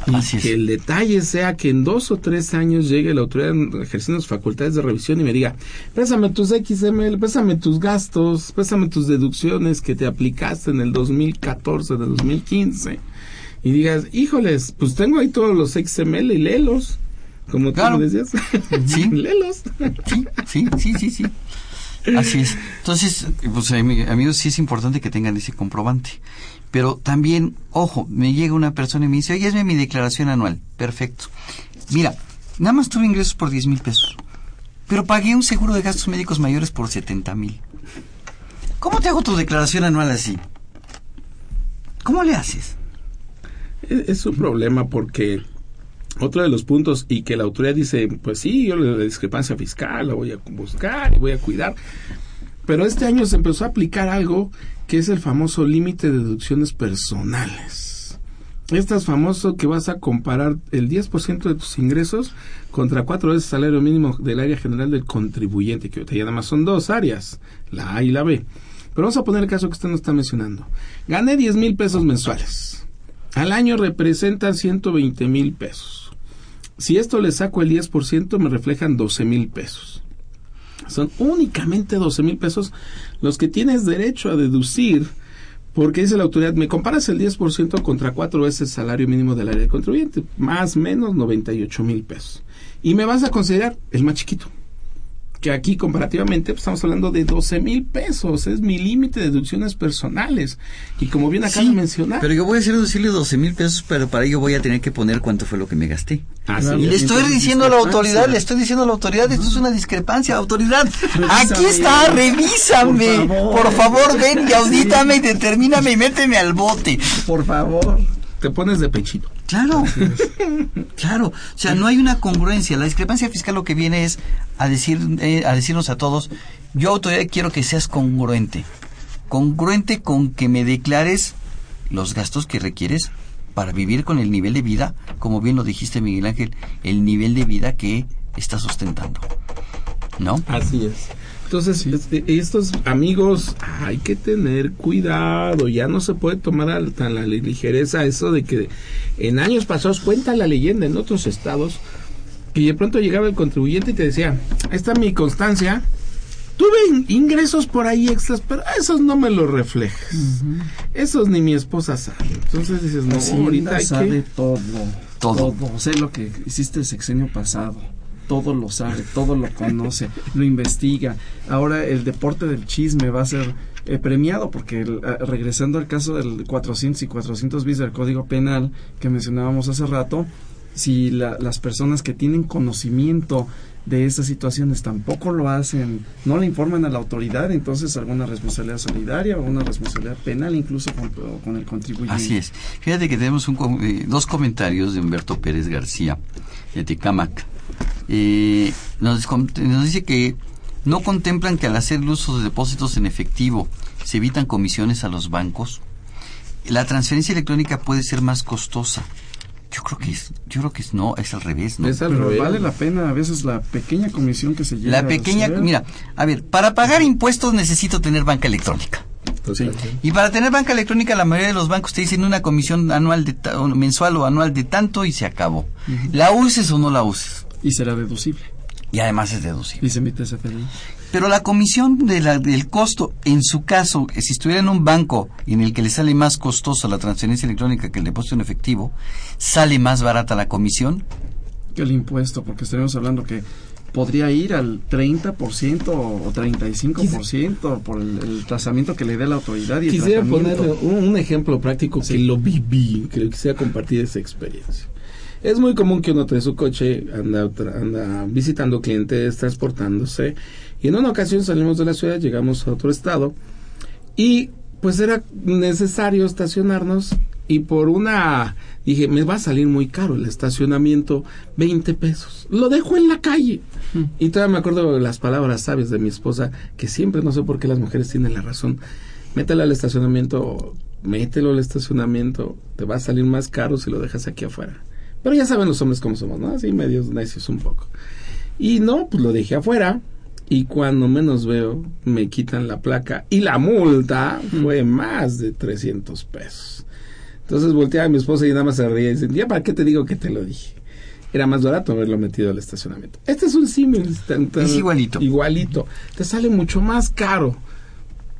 Speaker 2: Y que el detalle sea que en dos o tres años llegue la autoridad ejerciendo sus facultades de revisión y me diga, pésame tus XML, pésame tus gastos, pésame tus deducciones que te aplicaste en el 2014, de 2015. Y digas, híjoles, pues tengo ahí todos los XML y léelos. Como tú me decías.
Speaker 1: Sí. (laughs)
Speaker 2: léelos.
Speaker 1: Sí, sí, sí, sí. Así es. Entonces, pues amigos, sí es importante que tengan ese comprobante. Pero también, ojo, me llega una persona y me dice, oye, es mi declaración anual. Perfecto. Mira, nada más tuve ingresos por 10 mil pesos. Pero pagué un seguro de gastos médicos mayores por 70 mil. ¿Cómo te hago tu declaración anual así? ¿Cómo le haces?
Speaker 2: Es, un problema porque otro de los puntos y que la autoridad dice, pues sí, yo la discrepancia fiscal la voy a buscar y voy a cuidar. Pero este año se empezó a aplicar algo que es el famoso límite de deducciones personales. Este es famoso que vas a comparar el 10% de tus ingresos contra cuatro veces el salario mínimo del área general del contribuyente, que ahorita ya nada más son dos áreas, la A y la B. Pero vamos a poner el caso que usted nos está mencionando. Gané 10 mil pesos mensuales. Al año representa 120 mil pesos. Si esto le saco el 10%, me reflejan 12 mil pesos. Son únicamente 12 mil pesos los que tienes derecho a deducir porque dice la autoridad, me comparas el 10% contra cuatro veces el salario mínimo del área de contribuyente, más menos 98 mil pesos. Y me vas a considerar el más chiquito que aquí comparativamente pues, estamos hablando de 12 mil pesos, es mi límite de deducciones personales. Y como bien acaba de mencionar.
Speaker 1: Pero yo voy a hacer deducirle 12 mil pesos, pero para ello voy a tener que poner cuánto fue lo que me gasté. y le estoy diciendo a la autoridad, le estoy diciendo a la autoridad, esto es una discrepancia, autoridad. Aquí está, revísame. Por favor, ven y audítame y determíname y méteme al bote.
Speaker 2: Por favor te pones de pechito.
Speaker 1: Claro, (laughs) claro. O sea, no hay una congruencia. La discrepancia fiscal lo que viene es a, decir, eh, a decirnos a todos, yo autoridad quiero que seas congruente. Congruente con que me declares los gastos que requieres para vivir con el nivel de vida, como bien lo dijiste Miguel Ángel, el nivel de vida que está sustentando. ¿No?
Speaker 2: Así es. Entonces, este, estos amigos, hay que tener cuidado, ya no se puede tomar a, tan la ligereza eso de que en años pasados cuenta la leyenda en otros estados que de pronto llegaba el contribuyente y te decía, esta es mi constancia, tuve ingresos por ahí extras, pero esos no me los reflejes. Esos ni mi esposa sabe. Entonces dices, no, ahorita hay
Speaker 3: sabe
Speaker 2: que...
Speaker 3: todo,
Speaker 1: Todo.
Speaker 3: todo. Sé lo que hiciste el sexenio pasado. Todo lo sabe, todo lo conoce, lo investiga. Ahora el deporte del chisme va a ser eh, premiado porque el- ah, regresando al caso del 400 y 400 bis del Código Penal que mencionábamos hace rato, si la- las personas que tienen conocimiento de estas situaciones tampoco lo hacen, no le informan a la autoridad, entonces alguna responsabilidad solidaria o una responsabilidad penal incluso con, el contribuyente.
Speaker 1: Así es. Fíjate que tenemos un eh, dos comentarios de Humberto Pérez García, de Tecamac. Eh, nos, dice que no contemplan que al hacer el uso de depósitos en efectivo se evitan comisiones a los bancos. La transferencia electrónica puede ser más costosa. Yo creo que es, yo creo que es, no, es al revés, ¿no?
Speaker 3: Pero vale la pena a veces la pequeña comisión que se lleva
Speaker 1: La pequeña, mira, a ver, para pagar impuestos necesito tener banca electrónica. Y para tener banca electrónica, la mayoría de los bancos te dicen una comisión anual de mensual o anual de tanto y se acabó. La uses o no la uses.
Speaker 3: Y será deducible.
Speaker 1: Y además es deducible.
Speaker 3: Y se emite CFDI.
Speaker 1: Pero la comisión de la- del costo, en su caso, eh, si estuviera en un banco en el que le sale más costosa la transferencia electrónica que el depósito en efectivo, sale más barata la comisión.
Speaker 3: Que el impuesto, porque estaremos hablando que podría ir al 30% o 35% por el, el trazamiento que le dé la autoridad y el
Speaker 2: Quisiera poner un, un ejemplo práctico que lo viví, que quisiera compartir esa experiencia. Es muy común que uno trae su coche, anda, anda visitando clientes, transportándose, y en una ocasión salimos de la ciudad, llegamos a otro estado, y pues era necesario estacionarnos, y por una, dije, me va a salir muy caro el estacionamiento, 20 pesos. Lo dejo en la calle. Y todavía me acuerdo de las palabras sabias de mi esposa, que siempre, no sé por qué las mujeres tienen la razón, mételo al estacionamiento, mételo al estacionamiento, te va a salir más caro si lo dejas aquí afuera. Pero ya saben los hombres cómo somos, ¿no? Así medios necios un poco. Y no, pues lo dejé afuera. Y cuando menos veo, me quitan la placa. Y la multa fue más de 300 pesos. Entonces volteaba a mi esposa y nada más se reía y dice, ya para qué te digo que te lo dije. Era más barato haberlo metido al estacionamiento. Este es un símil.
Speaker 1: Es igualito.
Speaker 2: Igualito. Te sale mucho más caro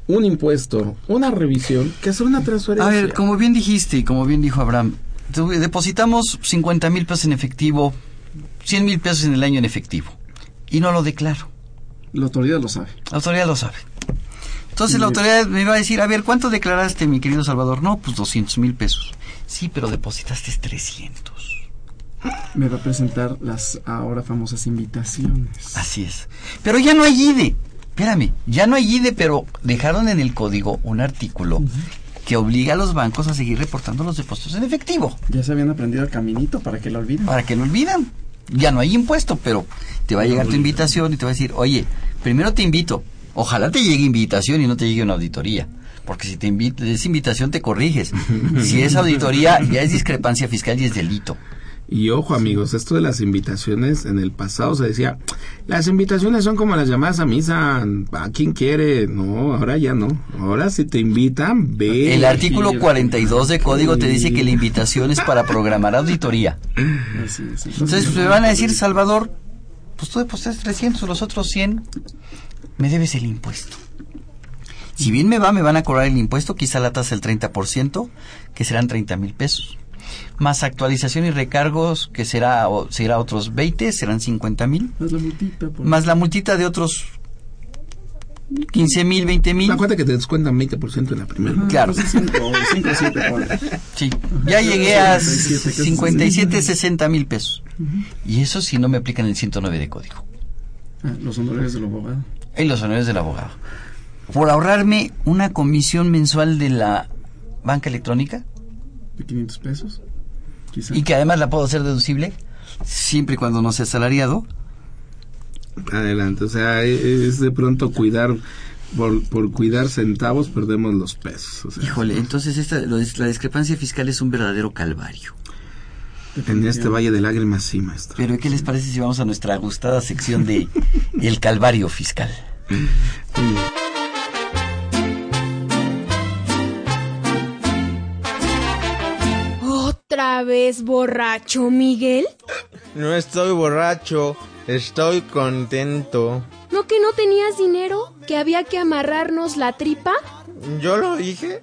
Speaker 2: un impuesto, una revisión, que hacer una transferencia.
Speaker 1: A ver, como bien dijiste y como bien dijo Abraham, depositamos 50 mil pesos en efectivo, 100 mil pesos en el año en efectivo. Y no lo declaro.
Speaker 3: La autoridad lo sabe.
Speaker 1: La autoridad lo sabe. Entonces la autoridad me va a decir, a ver, ¿cuánto declaraste, mi querido Salvador? No, pues 200 mil pesos. Sí, pero depositaste 300.
Speaker 3: Me va a presentar las ahora famosas invitaciones.
Speaker 1: Así es. Pero ya no hay IDE. Espérame, ya no hay IDE, pero dejaron en el código un artículo que obliga a los bancos a seguir reportando los depósitos en efectivo.
Speaker 3: Ya se habían aprendido el caminito para que lo olviden.
Speaker 1: Para que no olvidan. Ya no hay impuesto, pero te va a llegar tu invitación y te va a decir, oye, primero te invito. Ojalá te llegue invitación y no te llegue una auditoría. Porque si te invita, es invitación te corriges. (laughs) Si es auditoría, ya es discrepancia fiscal y es delito.
Speaker 2: Y ojo amigos, esto de las invitaciones, en el pasado se decía, las invitaciones son como las llamadas a misa, a quien quiere, no, ahora ya no, ahora si te invitan, ve.
Speaker 1: El artículo 42 de código te dice que la invitación es para programar auditoría. Entonces me van a decir, Salvador, pues tú depositaste 300, los otros 100, me debes el impuesto. Si bien me va, me van a cobrar el impuesto, quizá la tasa del 30%, que serán 30 mil pesos. Más actualización y recargos, que será, o, será otros 20, serán 50 mil.
Speaker 3: Más la multita. por-
Speaker 1: Más la multita de otros 15 mil, 20 mil.
Speaker 2: Cuenta que te descuentan 20% en la primera.
Speaker 1: Claro.
Speaker 3: Pues cinco, cinco, siete, ponle.
Speaker 1: Sí, ya llegué a
Speaker 3: 57, casi
Speaker 1: 57, 60 mil pesos. Y eso si no me aplican el 109 de código.
Speaker 3: Ah, los honorarios del abogado.
Speaker 1: Y los honores del abogado. Por ahorrarme una comisión mensual de la banca electrónica
Speaker 3: De 500 pesos. Quizá.
Speaker 1: y que además la puedo hacer deducible, siempre y cuando no sea asalariado.
Speaker 2: Adelante, o sea, es de pronto cuidar por, por cuidar centavos perdemos los pesos. o sea,
Speaker 1: Híjole, entonces esta, lo la discrepancia fiscal es un verdadero calvario.
Speaker 2: en este valle de lágrimas sí, maestro.
Speaker 1: Pero ¿qué les parece si vamos a nuestra gustada sección de El Calvario Fiscal?
Speaker 6: ¿Otra vez borracho, Miguel?
Speaker 7: No estoy borracho, estoy contento.
Speaker 6: ¿No que no tenías dinero? ¿Que había que amarrarnos la tripa?
Speaker 7: ¿Yo lo dije?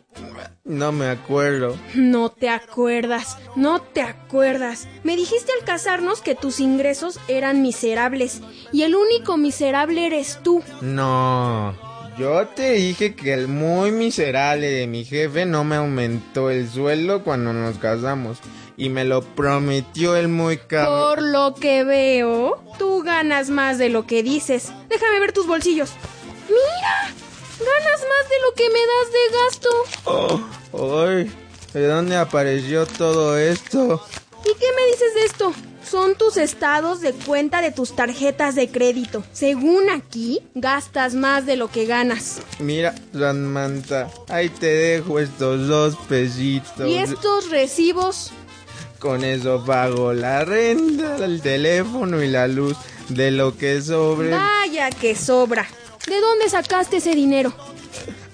Speaker 7: No me acuerdo.
Speaker 6: No te acuerdas, no te acuerdas. Me dijiste al casarnos que tus ingresos eran miserables y el único miserable eres tú.
Speaker 7: No. Yo te dije que el muy miserable de mi jefe no me aumentó el sueldo cuando nos casamos. Y me lo prometió el muy cabrón.
Speaker 6: Por lo que veo, tú ganas más de lo que dices. Déjame ver tus bolsillos. Mira, ganas más de lo que me das de gasto.
Speaker 7: Oh, ay, ¿de dónde apareció todo esto?
Speaker 6: ¿Y qué me dices de esto? Son tus estados de cuenta de tus tarjetas de crédito. Según aquí, gastas más de lo que ganas.
Speaker 7: Mira, Samantha, ahí te dejo estos dos pesitos.
Speaker 6: ¿Y estos recibos?
Speaker 7: Con eso pago la renta, el teléfono y la luz. De lo que sobre.
Speaker 6: Vaya que sobra. ¿De dónde sacaste ese dinero?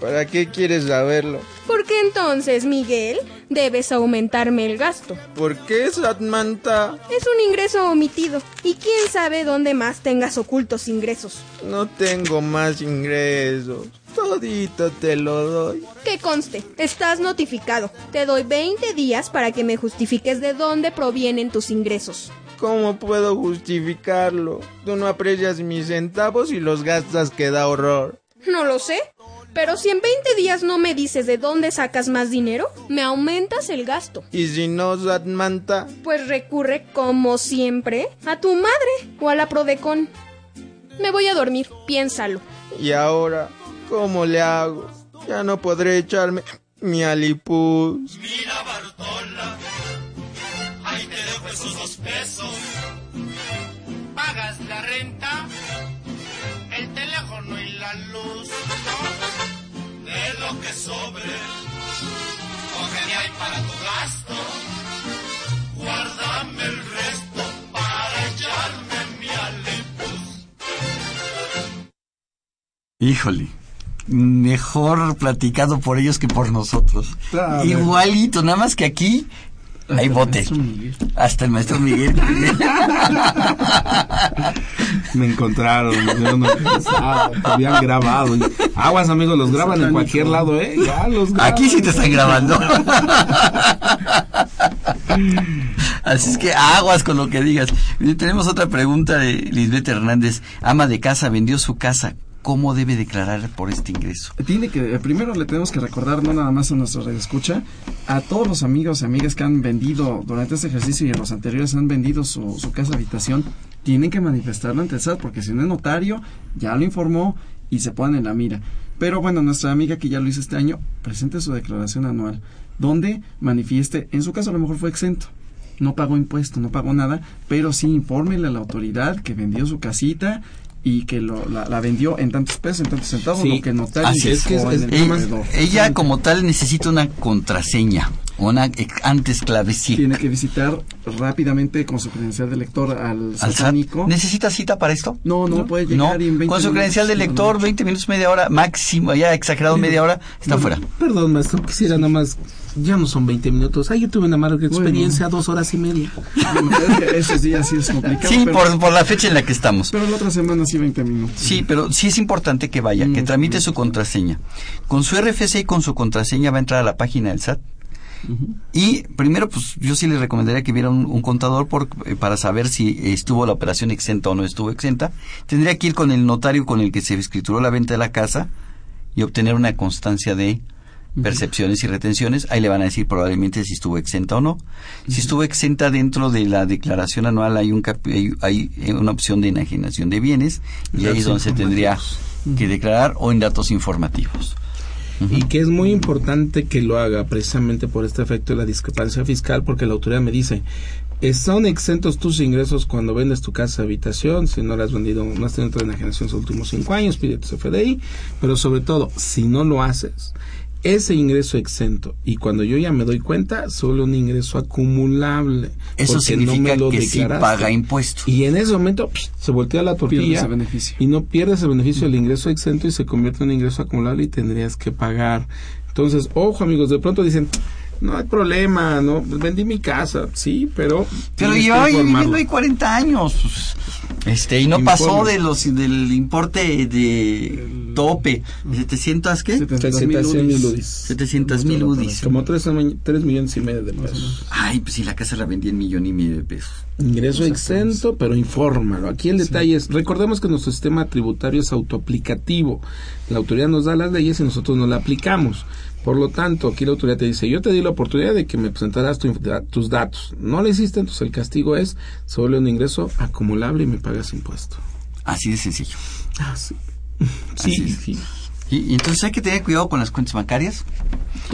Speaker 7: ¿Para qué quieres saberlo?
Speaker 6: Porque entonces, Miguel, debes aumentarme el gasto.
Speaker 7: ¿Por qué, Samantha?
Speaker 6: Es un ingreso omitido. Y quién sabe dónde más tengas ocultos ingresos.
Speaker 7: No tengo más ingresos. Todito te lo doy.
Speaker 6: Que conste, estás notificado. Te doy 20 días para que me justifiques de dónde provienen tus ingresos.
Speaker 7: ¿Cómo puedo justificarlo? Tú no aprecias mis centavos y los gastas que da horror.
Speaker 6: No lo sé. Pero si en 20 días no me dices de dónde sacas más dinero, me aumentas el gasto.
Speaker 7: Y si no, Samantha,
Speaker 6: Pues recurre, como siempre, a tu madre o a la Prodecon. Me voy a dormir, piénsalo.
Speaker 7: ¿y ahora cómo le hago? Ya no podré echarme mi alipuz.
Speaker 8: Mira, Bartola, ahí te dejo esos dos pesos. Pagas la renta, el teléfono y la luz. De lo que sobre, coge de ahí para tu gasto. Guárdame el resto para echarme mi alipuz.
Speaker 1: Híjole. Mejor platicado por ellos que por nosotros.
Speaker 2: Claro.
Speaker 1: Igualito, nada más que aquí hay bote. Hasta el maestro Miguel.
Speaker 2: Me encontraron, yo no pensaba, te habían grabado. Aguas, amigos, los graban en cualquier lado, ¿eh? Ya los graban.
Speaker 1: Aquí sí te están grabando. Así es que aguas con lo que digas. Tenemos otra pregunta de Lisbeth Hernández. Ama de casa vendió su casa. ¿Cómo debe declarar por este ingreso?
Speaker 3: Tiene que, eh, primero le tenemos que recordar, no nada más a nuestro radio escucha, a todos los amigos y amigas que han vendido durante este ejercicio y en los anteriores han vendido su, su casa habitación, tienen que manifestarlo ante el SAT, porque si no es notario, ya lo informó y se ponen en la mira. Pero bueno, nuestra amiga que ya lo hizo este año, presente su declaración anual, donde manifieste, en su caso a lo mejor fue exento, no pagó impuesto, no pagó nada, pero sí infórmele a la autoridad que vendió su casita y que lo, la, la vendió en tantos pesos, en tantos centavos,
Speaker 1: Sí,
Speaker 3: lo que notario
Speaker 1: así es.
Speaker 3: en el
Speaker 1: Ella- como tal necesita una contraseña, una antes clave sí.
Speaker 3: Tiene que visitar rápidamente con su credencial de lector al,
Speaker 1: Al SAT. ¿Necesita cita para esto?
Speaker 3: No, no, puede llegar
Speaker 1: No,
Speaker 3: y en 20
Speaker 1: con su
Speaker 3: minutos,
Speaker 1: credencial de
Speaker 3: no, no.
Speaker 1: lector, 20 minutos, media hora, máximo, ya exagerado media hora, está fuera.
Speaker 2: Perdón, maestro, quisiera nada más. Ya no son 20 minutos. Ay, yo tuve una amarga experiencia, dos horas y media.
Speaker 3: Bueno, es que ese día sí es complicado.
Speaker 1: Sí,
Speaker 3: pero,
Speaker 1: por, por la fecha en la que estamos.
Speaker 3: pero la otra semana sí 20 minutos.
Speaker 1: Sí, pero sí es importante que vaya, que tramite su contraseña. Con su RFC y con su contraseña va a entrar a la página del SAT. Y primero, pues yo sí le recomendaría que viera un, un contador por, eh, para saber si estuvo la operación exenta o no estuvo exenta. Tendría que ir con el notario con el que se escrituró la venta de la casa y obtener una constancia de percepciones y retenciones. Ahí le van a decir probablemente si estuvo exenta o no. Si estuvo exenta dentro de la declaración anual hay, un hay, hay, eh, una opción de enajenación de bienes y ahí es donde se tendría que declarar o en datos informativos.
Speaker 2: Y que es muy importante que lo haga precisamente por este efecto de la discrepancia fiscal porque la autoridad me dice son exentos tus ingresos cuando vendes tu casa habitación, si no la has vendido, no has tenido enajenación en los últimos cinco años, pide tu CFDI, pero sobre todo, si no lo haces, ese ingreso exento y cuando yo ya me doy cuenta solo un ingreso acumulable
Speaker 1: eso significa que sí paga impuesto.
Speaker 2: Y en ese momento se voltea la tortilla y no pierdes el beneficio del ingreso exento y se convierte en un ingreso acumulable y tendrías que pagar. Entonces ojo amigos de pronto dicen no hay problema, no vendí mi casa, sí, pero
Speaker 1: pero llevaba viviendo ahí 40 años. Este, y no pasó de los del importe de tope, 700 qué?
Speaker 2: 700 mil UDIs.
Speaker 1: 700 mil UDIs.
Speaker 2: Como 3, millones y medio de pesos.
Speaker 1: Ay, pues si la casa la vendí en millón y medio de pesos.
Speaker 2: Ingreso exento, pero infórmalo. Aquí el detalle es, recordemos que nuestro sistema tributario es autoaplicativo. La autoridad nos da las leyes y nosotros no la aplicamos. Por lo tanto, aquí la autoridad te dice, yo te di la oportunidad de que me presentaras tus datos. No lo hiciste, entonces el castigo es, sobre un ingreso acumulable y me pagas impuesto.
Speaker 1: Así de sencillo.
Speaker 2: Ah, sí. Sí, sí.
Speaker 1: Y, entonces hay que tener cuidado con las cuentas bancarias.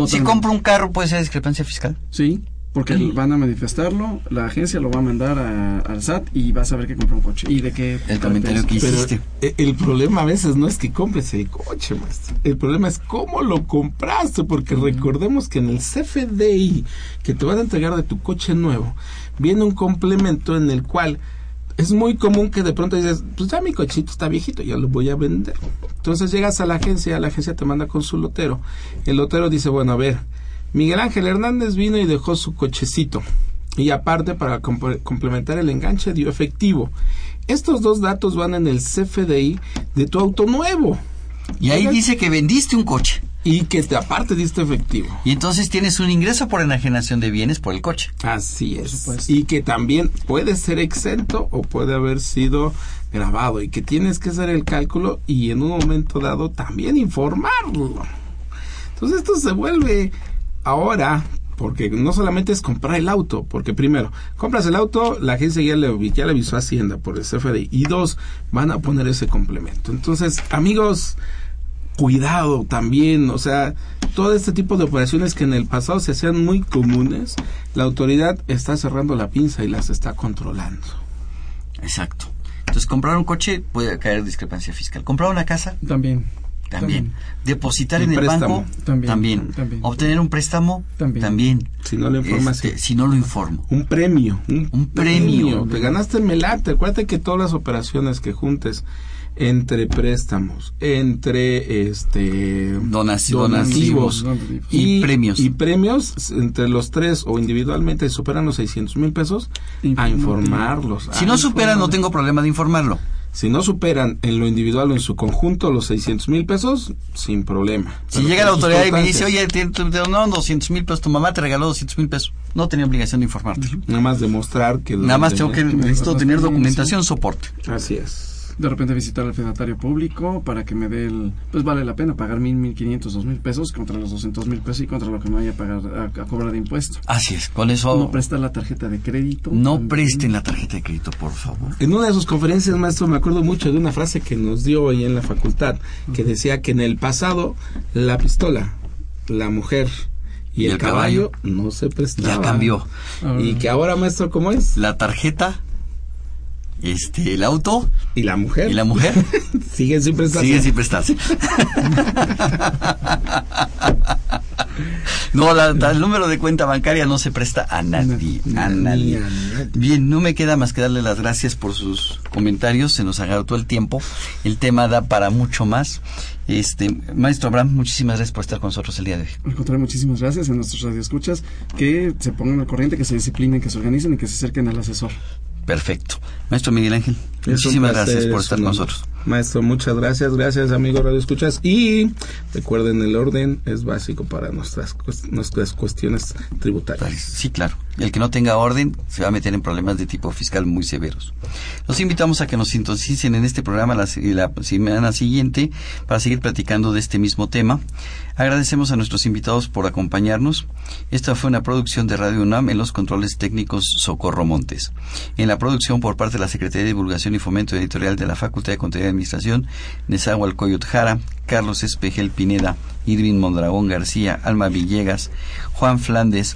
Speaker 1: Si compro un carro, ¿puede ser discrepancia fiscal?
Speaker 3: Sí, porque van a manifestarlo, la agencia lo va a mandar al SAT y vas a ver que compró un coche. ¿Y de qué?
Speaker 1: El comentario que hiciste.
Speaker 2: E, el problema a veces no es que compres el coche, maestro. El problema es cómo lo compraste, porque recordemos que en el CFDI que te van a entregar de tu coche nuevo, viene un complemento en el cual es muy común que de pronto dices, pues ya mi cochito está viejito, ya lo voy a vender. Entonces llegas a la agencia, la agencia te manda con su lotero. El lotero dice, bueno, a ver, Miguel Ángel Hernández vino y dejó su cochecito. Y aparte, para complementar el enganche, dio efectivo. Estos dos datos van en el CFDI de tu auto nuevo.
Speaker 1: Y ahí dice que vendiste un coche.
Speaker 2: Y que te, aparte diste efectivo.
Speaker 1: Y entonces tienes un ingreso por enajenación de bienes por el coche.
Speaker 2: Así es. Y que también puede ser exento o puede haber sido grabado. Y que tienes que hacer el cálculo y en un momento dado también informarlo. Entonces esto se vuelve ahora porque no solamente es comprar el auto, porque primero, compras el auto, la agencia ya le, ya le avisó a Hacienda por el CFDI, y dos, van a poner ese complemento. Entonces, amigos, cuidado también, o sea, todo este tipo de operaciones que en el pasado se hacían muy comunes, la autoridad está cerrando la pinza y las está controlando.
Speaker 1: Exacto. Entonces, comprar un coche puede caer discrepancia fiscal. Comprar una casa
Speaker 3: también
Speaker 1: también. Depositar en el banco, también. Obtener un préstamo, también.
Speaker 2: Si no lo informas.
Speaker 1: Este, si no lo informo.
Speaker 2: Un premio. Un, premio. Te ganaste el melate. Acuérdate que todas las operaciones que juntes entre préstamos, entre este
Speaker 1: donativos, y, premios.
Speaker 2: Y premios, entre los tres o individualmente superan los 600 mil pesos, a informarlos.
Speaker 1: Si no superan, no tengo problema de informarlo.
Speaker 2: Si no superan en lo individual o en su conjunto los 600 mil pesos, sin problema.
Speaker 1: Si llega la autoridad y me dice, oye, no, 200 mil pesos, tu mamá te regaló 200 mil pesos, no tenía obligación de informarte.
Speaker 2: Nada más demostrar que...
Speaker 1: Nada más tengo que, necesito tener documentación, soporte.
Speaker 2: Así es
Speaker 3: de repente visitar al fedatario público para que me dé el... Pues vale la pena pagar mil, mil quinientos, dos mil pesos contra los doscientos mil pesos y contra lo que no haya a pagar a, cobrar de impuesto.
Speaker 1: Así es, con eso...
Speaker 3: No prestar la tarjeta de crédito.
Speaker 1: No presten la tarjeta de crédito, por favor.
Speaker 2: En una de sus conferencias, maestro, me acuerdo mucho de una frase que nos dio ahí en la facultad, que decía que en el pasado la pistola, la mujer y, el, caballo, no se prestaban.
Speaker 1: Ya cambió.
Speaker 2: Y que ahora, maestro, ¿cómo es?
Speaker 1: La tarjeta este, el auto.
Speaker 2: ¿Y la mujer?
Speaker 1: ¿Y la mujer? (laughs)
Speaker 2: Siguen sin prestarse.
Speaker 1: Siguen sin prestarse. (laughs) no, el número de cuenta bancaria no se presta a nadie, a nadie. Bien, no me queda más que darle las gracias por sus comentarios. Se nos agotó el tiempo. El tema da para mucho más. Este, maestro Abraham, muchísimas gracias por estar con nosotros el día de hoy.
Speaker 3: Al contrario, muchísimas gracias a nuestros radioescuchas que se pongan al corriente, que se disciplinen, que se organicen y que se acerquen al asesor.
Speaker 1: Perfecto. Maestro Miguel Ángel, muchísimas gracias por estar con nosotros.
Speaker 2: Maestro, muchas gracias, gracias amigo Radio Escuchas. Y recuerden, el orden es básico para nuestras, nuestras cuestiones tributarias.
Speaker 1: Sí, claro. El que no tenga orden se va a meter en problemas de tipo fiscal muy severos. Los invitamos a que nos sintonicen en este programa la, la semana siguiente para seguir platicando de este mismo tema. Agradecemos a nuestros invitados por acompañarnos. Esta fue una producción de Radio UNAM en los controles técnicos Socorro Montes. En la producción por parte de la Secretaría de Divulgación y Fomento Editorial de la Facultad de Contaduría y Administración, Nezahualcóyotl Jara, Carlos Espejel Pineda, Irving Mondragón García, Alma Villegas, Juan Flandes,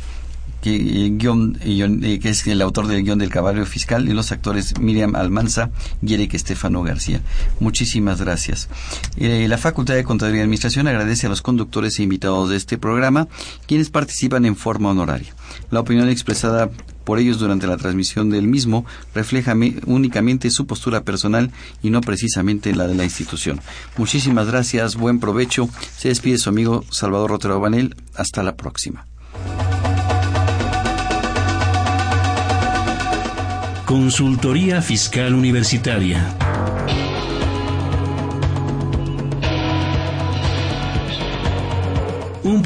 Speaker 1: que, eh, eh, eh, que es el autor del guion del Caballo Fiscal, y los actores Miriam Almanza y Eric Estefano García. Muchísimas gracias. La Facultad de Contaduría y Administración agradece a los conductores e invitados de este programa, quienes participan en forma honoraria. La opinión expresada por ellos durante la transmisión del mismo refleja únicamente su postura personal y no precisamente la de la institución. Muchísimas gracias, buen provecho. Se despide su amigo Salvador Rotero Banel. Hasta la próxima.
Speaker 9: Consultoría Fiscal Universitaria.